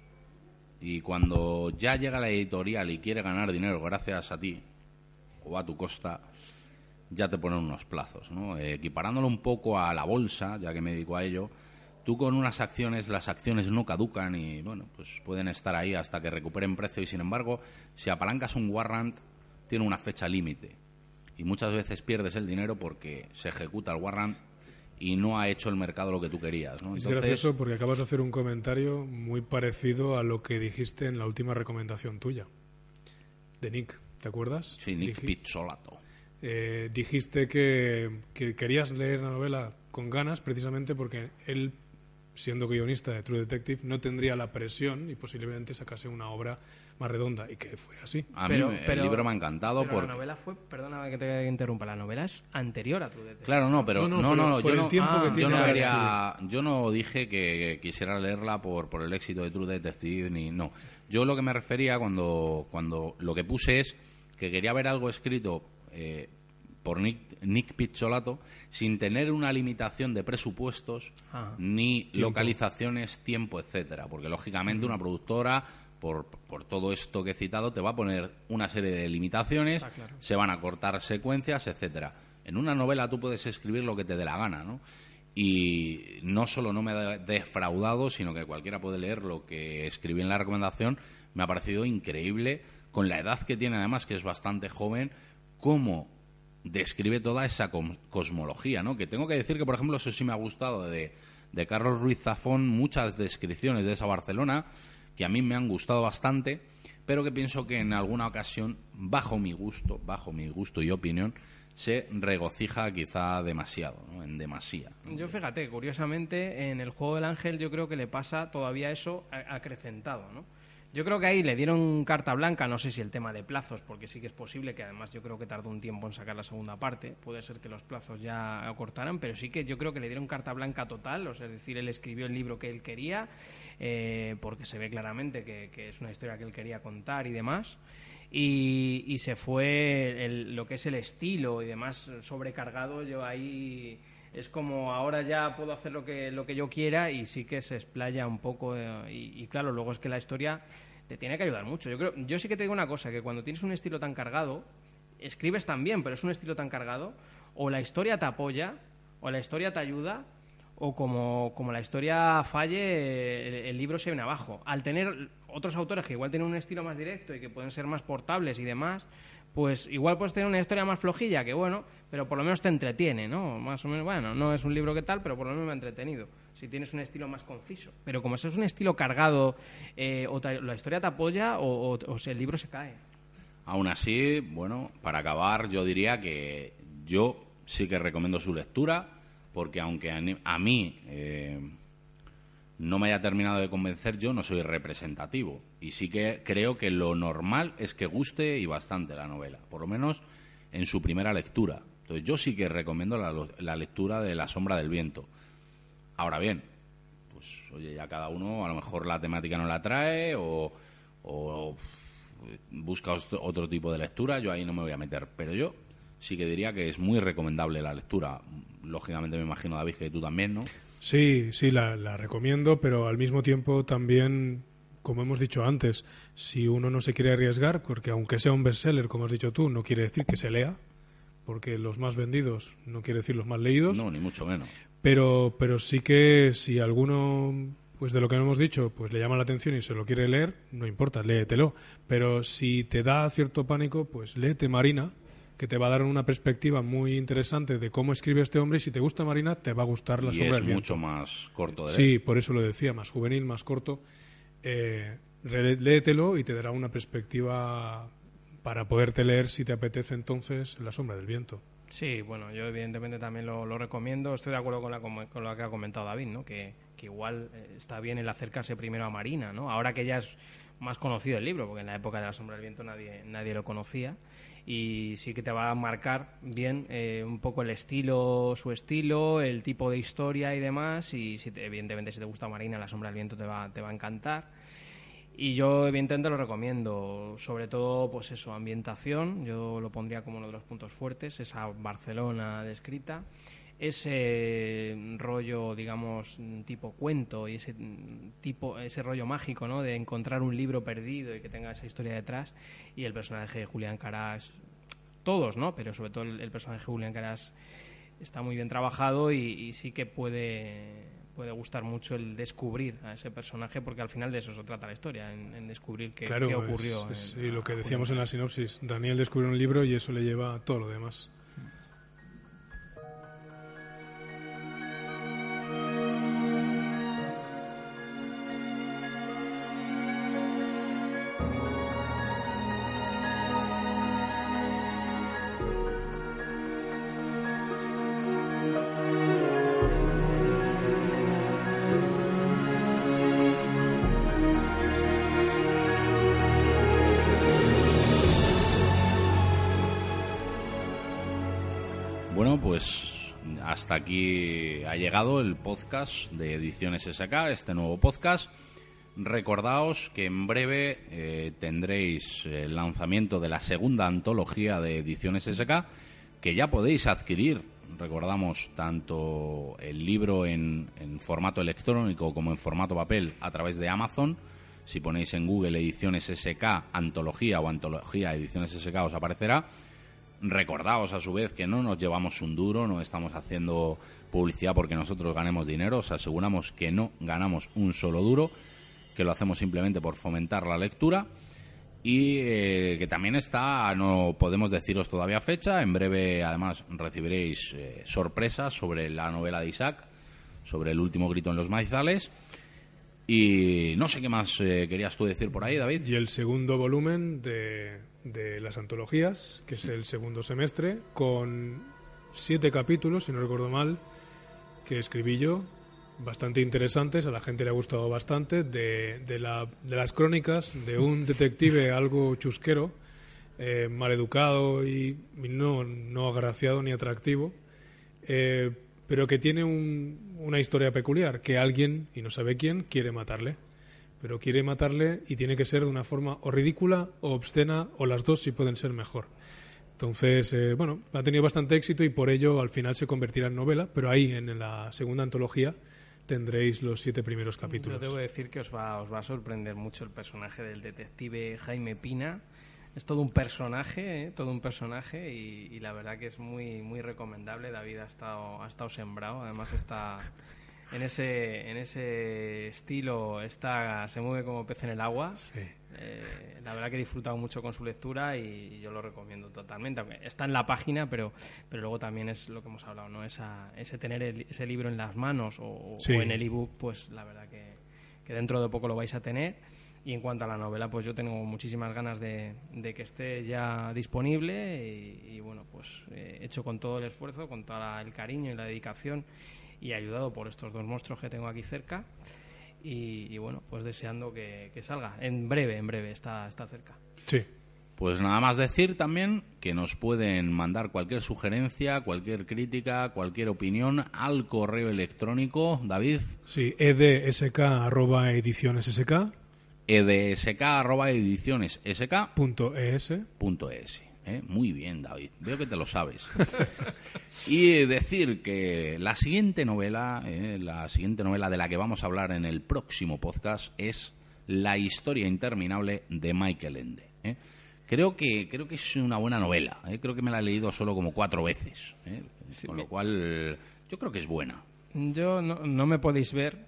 y cuando ya llega la editorial y quiere ganar dinero gracias a ti o a tu costa, ya te ponen unos plazos, ¿no? equiparándolo un poco a la bolsa, ya que me dedico a ello, tú con unas acciones, las acciones no caducan y, bueno, pues pueden estar ahí hasta que recuperen precio y, sin embargo, si apalancas un warrant, tiene una fecha límite y muchas veces pierdes el dinero porque se ejecuta el warrant y no ha hecho el mercado lo que tú querías. ¿no? Es gracioso porque acabas de hacer un comentario muy parecido a lo que dijiste en la última recomendación tuya, de Nick, ¿te acuerdas? Sí, Nick Pizzolato. Eh, dijiste que, que querías leer la novela con ganas precisamente porque él, siendo guionista de True Detective, no tendría la presión y posiblemente sacase una obra más redonda y que fue así. A mí el libro me ha encantado pero la novela fue, perdóname que te interrumpa, la novela es anterior a tu Claro, no, pero no, no, no, yo, no yo, no quería, yo no dije que quisiera leerla por, por el éxito de True Detective ni no. Yo lo que me refería cuando cuando lo que puse es que quería ver algo escrito eh, por Nick, Nick Pizzolato sin tener una limitación de presupuestos ni localizaciones, tiempo, etcétera, porque lógicamente una productora por, por, todo esto que he citado, te va a poner una serie de limitaciones, se van a cortar secuencias, etcétera. En una novela tú puedes escribir lo que te dé la gana, ¿no? Y no solo no me ha defraudado, sino que cualquiera puede leer lo que escribí en la recomendación. Me ha parecido increíble, con la edad que tiene además, que es bastante joven, cómo describe toda esa cosmología, ¿no? Que tengo que decir que, por ejemplo, eso sí me ha gustado de, de Carlos Ruiz Zafón, muchas descripciones de esa Barcelona, que a mí me han gustado bastante, pero que pienso que en alguna ocasión, bajo mi gusto, bajo mi gusto y opinión, se regocija quizá demasiado, en demasía. Yo fíjate, curiosamente, en el juego del ángel yo creo que le pasa todavía eso acrecentado, ¿no? Yo creo que ahí le dieron carta blanca, no sé si el tema de plazos, porque sí que es posible que además yo creo que tardó un tiempo en sacar la segunda parte, puede ser que los plazos ya acortaran, pero sí que yo creo que le dieron carta blanca total, o sea, es decir, él escribió el libro que él quería, eh, porque se ve claramente que, es una historia que él quería contar y demás. Y, se fue lo que es el estilo y demás sobrecargado, yo ahí es como ahora ya puedo hacer lo que, lo que yo quiera y sí que se explaya un poco. Eh, y, claro, luego es que la historia te tiene que ayudar mucho. Yo, creo, yo sí que te digo una cosa, que cuando tienes un estilo tan cargado, escribes también, pero es un estilo tan cargado, o la historia te apoya, o la historia te ayuda, o como, como la historia falle, el, libro se viene abajo. Al tener otros autores que igual tienen un estilo más directo y que pueden ser más portables y demás, pues igual puedes tener una historia más flojilla, que bueno, pero por lo menos te entretiene, ¿no? Más o menos, bueno, no es un libro que tal, pero por lo menos me ha entretenido. Si tienes un estilo más conciso. Pero como eso es un estilo cargado, eh, o la historia te apoya o, o, el libro se cae. Aún así, bueno, para acabar, yo diría que yo sí que recomiendo su lectura, porque aunque a, mí eh, no me haya terminado de convencer, yo no soy representativo. Y sí que creo que lo normal es que guste y bastante la novela, por lo menos en su primera lectura. Entonces yo sí que recomiendo la, lectura de La sombra del viento. Ahora bien, pues oye, ya cada uno a lo mejor la temática no la trae o, o busca otro tipo de lectura, yo ahí no me voy a meter. Pero yo sí que diría que es muy recomendable la lectura. Lógicamente me imagino, David, que tú también, ¿no? Sí, sí, la, recomiendo, pero al mismo tiempo también, como hemos dicho antes, si uno no se quiere arriesgar, porque aunque sea un bestseller, como has dicho tú, no quiere decir que se lea, porque los más vendidos no quiere decir los más leídos. No, ni mucho menos. Pero, pero sí que si alguno, pues de lo que hemos dicho, pues le llama la atención y se lo quiere leer, no importa, léetelo. Pero si te da cierto pánico, pues léete Marina, que te va a dar una perspectiva muy interesante de cómo escribe este hombre y si te gusta Marina te va a gustar La y sombra es mucho más corto de Sí, por eso lo decía, más juvenil, más corto. Eh, léetelo y te dará una perspectiva para poderte leer si te apetece entonces La sombra del viento. Sí, bueno, yo evidentemente también lo, recomiendo. Estoy de acuerdo con, la, con lo que ha comentado David, ¿no? Que, que igual eh, está bien el acercarse primero a Marina, ¿no? Ahora que ya es más conocido el libro, porque en la época de La sombra del viento nadie, nadie lo conocía y sí que te va a marcar bien eh, un poco el estilo, su estilo, el tipo de historia y demás. Y si evidentemente si te gusta Marina, La sombra del viento te va, te va a encantar. Y yo evidentemente lo recomiendo, sobre todo pues eso, ambientación, yo lo pondría como uno de los puntos fuertes, esa Barcelona descrita ese rollo, digamos, tipo cuento y ese tipo, ese rollo mágico, ¿no? De encontrar un libro perdido y que tenga esa historia detrás y el personaje de Julián Caras, todos, ¿no? Pero sobre todo el, personaje de Julián Caras está muy bien trabajado y, sí que puede puede gustar mucho el descubrir a ese personaje porque al final de eso se trata la historia, en, descubrir qué, ocurrió. Sí, lo que decíamos en la sinopsis, Daniel descubre un libro y eso le lleva a todo lo demás. Hasta aquí ha llegado el podcast de Ediciones SK, este nuevo podcast. Recordaos que en breve eh, tendréis el lanzamiento de la segunda antología de Ediciones SK, que ya podéis adquirir. Recordamos tanto el libro en, en formato electrónico como en formato papel a través de Amazon. Si ponéis en Google Ediciones SK, antología o antología Ediciones SK os aparecerá Recordaos a su vez que no nos llevamos un duro, no estamos haciendo publicidad porque nosotros ganemos dinero, os aseguramos que no ganamos un solo duro, que lo hacemos simplemente por fomentar la lectura y eh, que también está, no podemos deciros todavía fecha, en breve además recibiréis eh, sorpresas sobre la novela de Isaac, sobre el último grito en los maizales. Y no sé qué más eh, querías tú decir por ahí, David. Y el segundo volumen de de las antologías, que es el segundo semestre, con siete capítulos, si no recuerdo mal, que escribí yo, bastante interesantes, a la gente le ha gustado bastante, de, de, la, de las crónicas de un detective algo chusquero, eh, maleducado y no, no agraciado ni atractivo, eh, pero que tiene un, una historia peculiar, que alguien, y no sabe quién, quiere matarle pero quiere matarle y tiene que ser de una forma o ridícula o obscena o las dos si pueden ser mejor. Entonces, eh, bueno, ha tenido bastante éxito y por ello al final se convertirá en novela, pero ahí en la segunda antología tendréis los siete primeros capítulos. Yo debo decir que os va, os va a sorprender mucho el personaje del detective Jaime Pina. Es todo un personaje, ¿eh? todo un personaje y, la verdad que es muy muy recomendable. David ha estado, ha estado sembrado, además está en ese, en ese estilo está, se mueve como pez en el agua. Eh, la verdad que he disfrutado mucho con su lectura y yo lo recomiendo totalmente. Está en la página, pero, pero luego también es lo que hemos hablado, ¿no? Esa, ese tener ese libro en las manos o, en el ebook, pues la verdad que, que, dentro de poco lo vais a tener. Y en cuanto a la novela, pues yo tengo muchísimas ganas de, de que esté ya disponible y, bueno, pues he hecho con todo el esfuerzo, con todo el cariño y la dedicación y ayudado por estos dos monstruos que tengo aquí cerca. y, bueno, pues deseando que, salga. En breve, en breve, está, está cerca. Sí. Pues nada más decir también que nos pueden mandar cualquier sugerencia, cualquier crítica, cualquier opinión al correo electrónico, David. Sí, edsk arroba ediciones sk. edsk arroba ediciones sk. Punto es. Punto es. ¿Eh? Muy bien, David. Veo que te lo sabes. y decir que la siguiente novela, ¿eh? la siguiente novela de la que vamos a hablar en el próximo podcast es La historia interminable de Michael Ende. ¿eh? Creo que, creo que es una buena novela. ¿eh? Creo que me la he leído solo como cuatro veces. con lo cual, yo creo que es buena. Yo no, no, me podéis ver,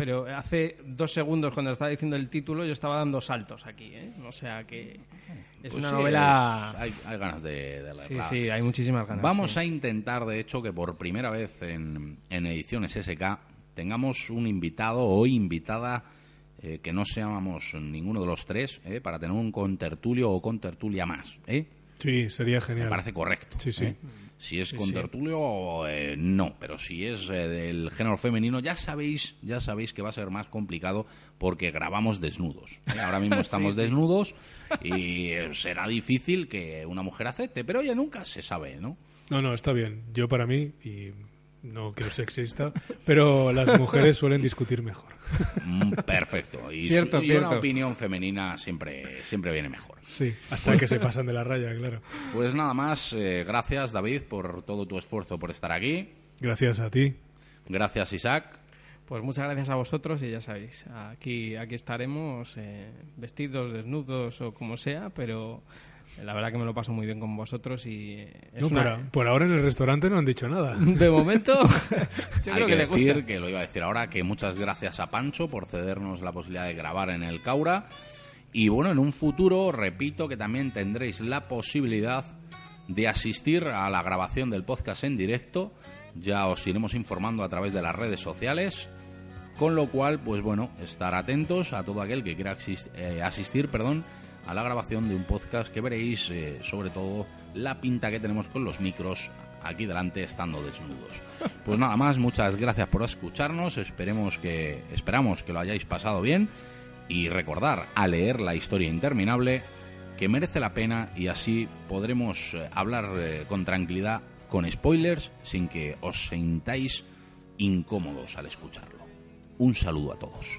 pero hace dos segundos cuando estaba diciendo el título yo estaba dando saltos aquí. ¿eh? O sea que es Pues una sí, novela... es- hay, hay ganas de, de Sí, leerla. sí, hay muchísimas ganas. Vamos sí. a intentar, de hecho, que por primera vez en, en ediciones SK tengamos un invitado o invitada eh, que no seamos ninguno de los tres eh, para tener un contertulio o contertulia más. ¿eh? Sí, sería Me genial. parece correcto. Sí, sí. ¿eh? Si es Sí, contertulio, eh, no. Pero si es eh, del género femenino, ya sabéis, ya sabéis que va a ser más complicado porque grabamos desnudos. ¿eh? Ahora mismo estamos desnudos y eh, será difícil que una mujer acepte, pero ya nunca se sabe, ¿no? No, no, está bien. Yo para mí, y no quiero ser sexista, pero las mujeres suelen discutir mejor. Mm, Perfecto. Y, Cierto, y una opinión femenina siempre, siempre viene mejor. Sí, hasta que se pasan de la raya, claro. Pues nada más, eh, gracias David por todo tu esfuerzo por estar aquí. Gracias a ti. Gracias Isaac. Pues muchas gracias a vosotros y ya sabéis, aquí, aquí estaremos eh, vestidos, desnudos o como sea, pero la verdad que me lo paso muy bien con vosotros y eh, es No, una- por, a- por ahora en el restaurante no han dicho nada. De momento, yo Hay creo que, que le decir, gusta. que lo iba a decir ahora, que muchas gracias a Pancho por cedernos la posibilidad de grabar en el Caura. Y bueno, en un futuro, repito, que también tendréis la posibilidad de asistir a la grabación del podcast en directo. Ya os iremos informando a través de las redes sociales. Con lo cual, pues bueno, estar atentos a todo aquel que quiera eh, asistir perdón, a la grabación de un podcast que veréis, eh, sobre todo, la pinta que tenemos con los micros aquí delante estando desnudos. Pues nada más, muchas gracias por escucharnos, esperemos que, esperamos que lo hayáis pasado bien y recordar a leer la historia interminable que merece la pena y así podremos eh, hablar eh, con tranquilidad, con spoilers, sin que os sintáis incómodos al escucharlo. Un saludo a todos.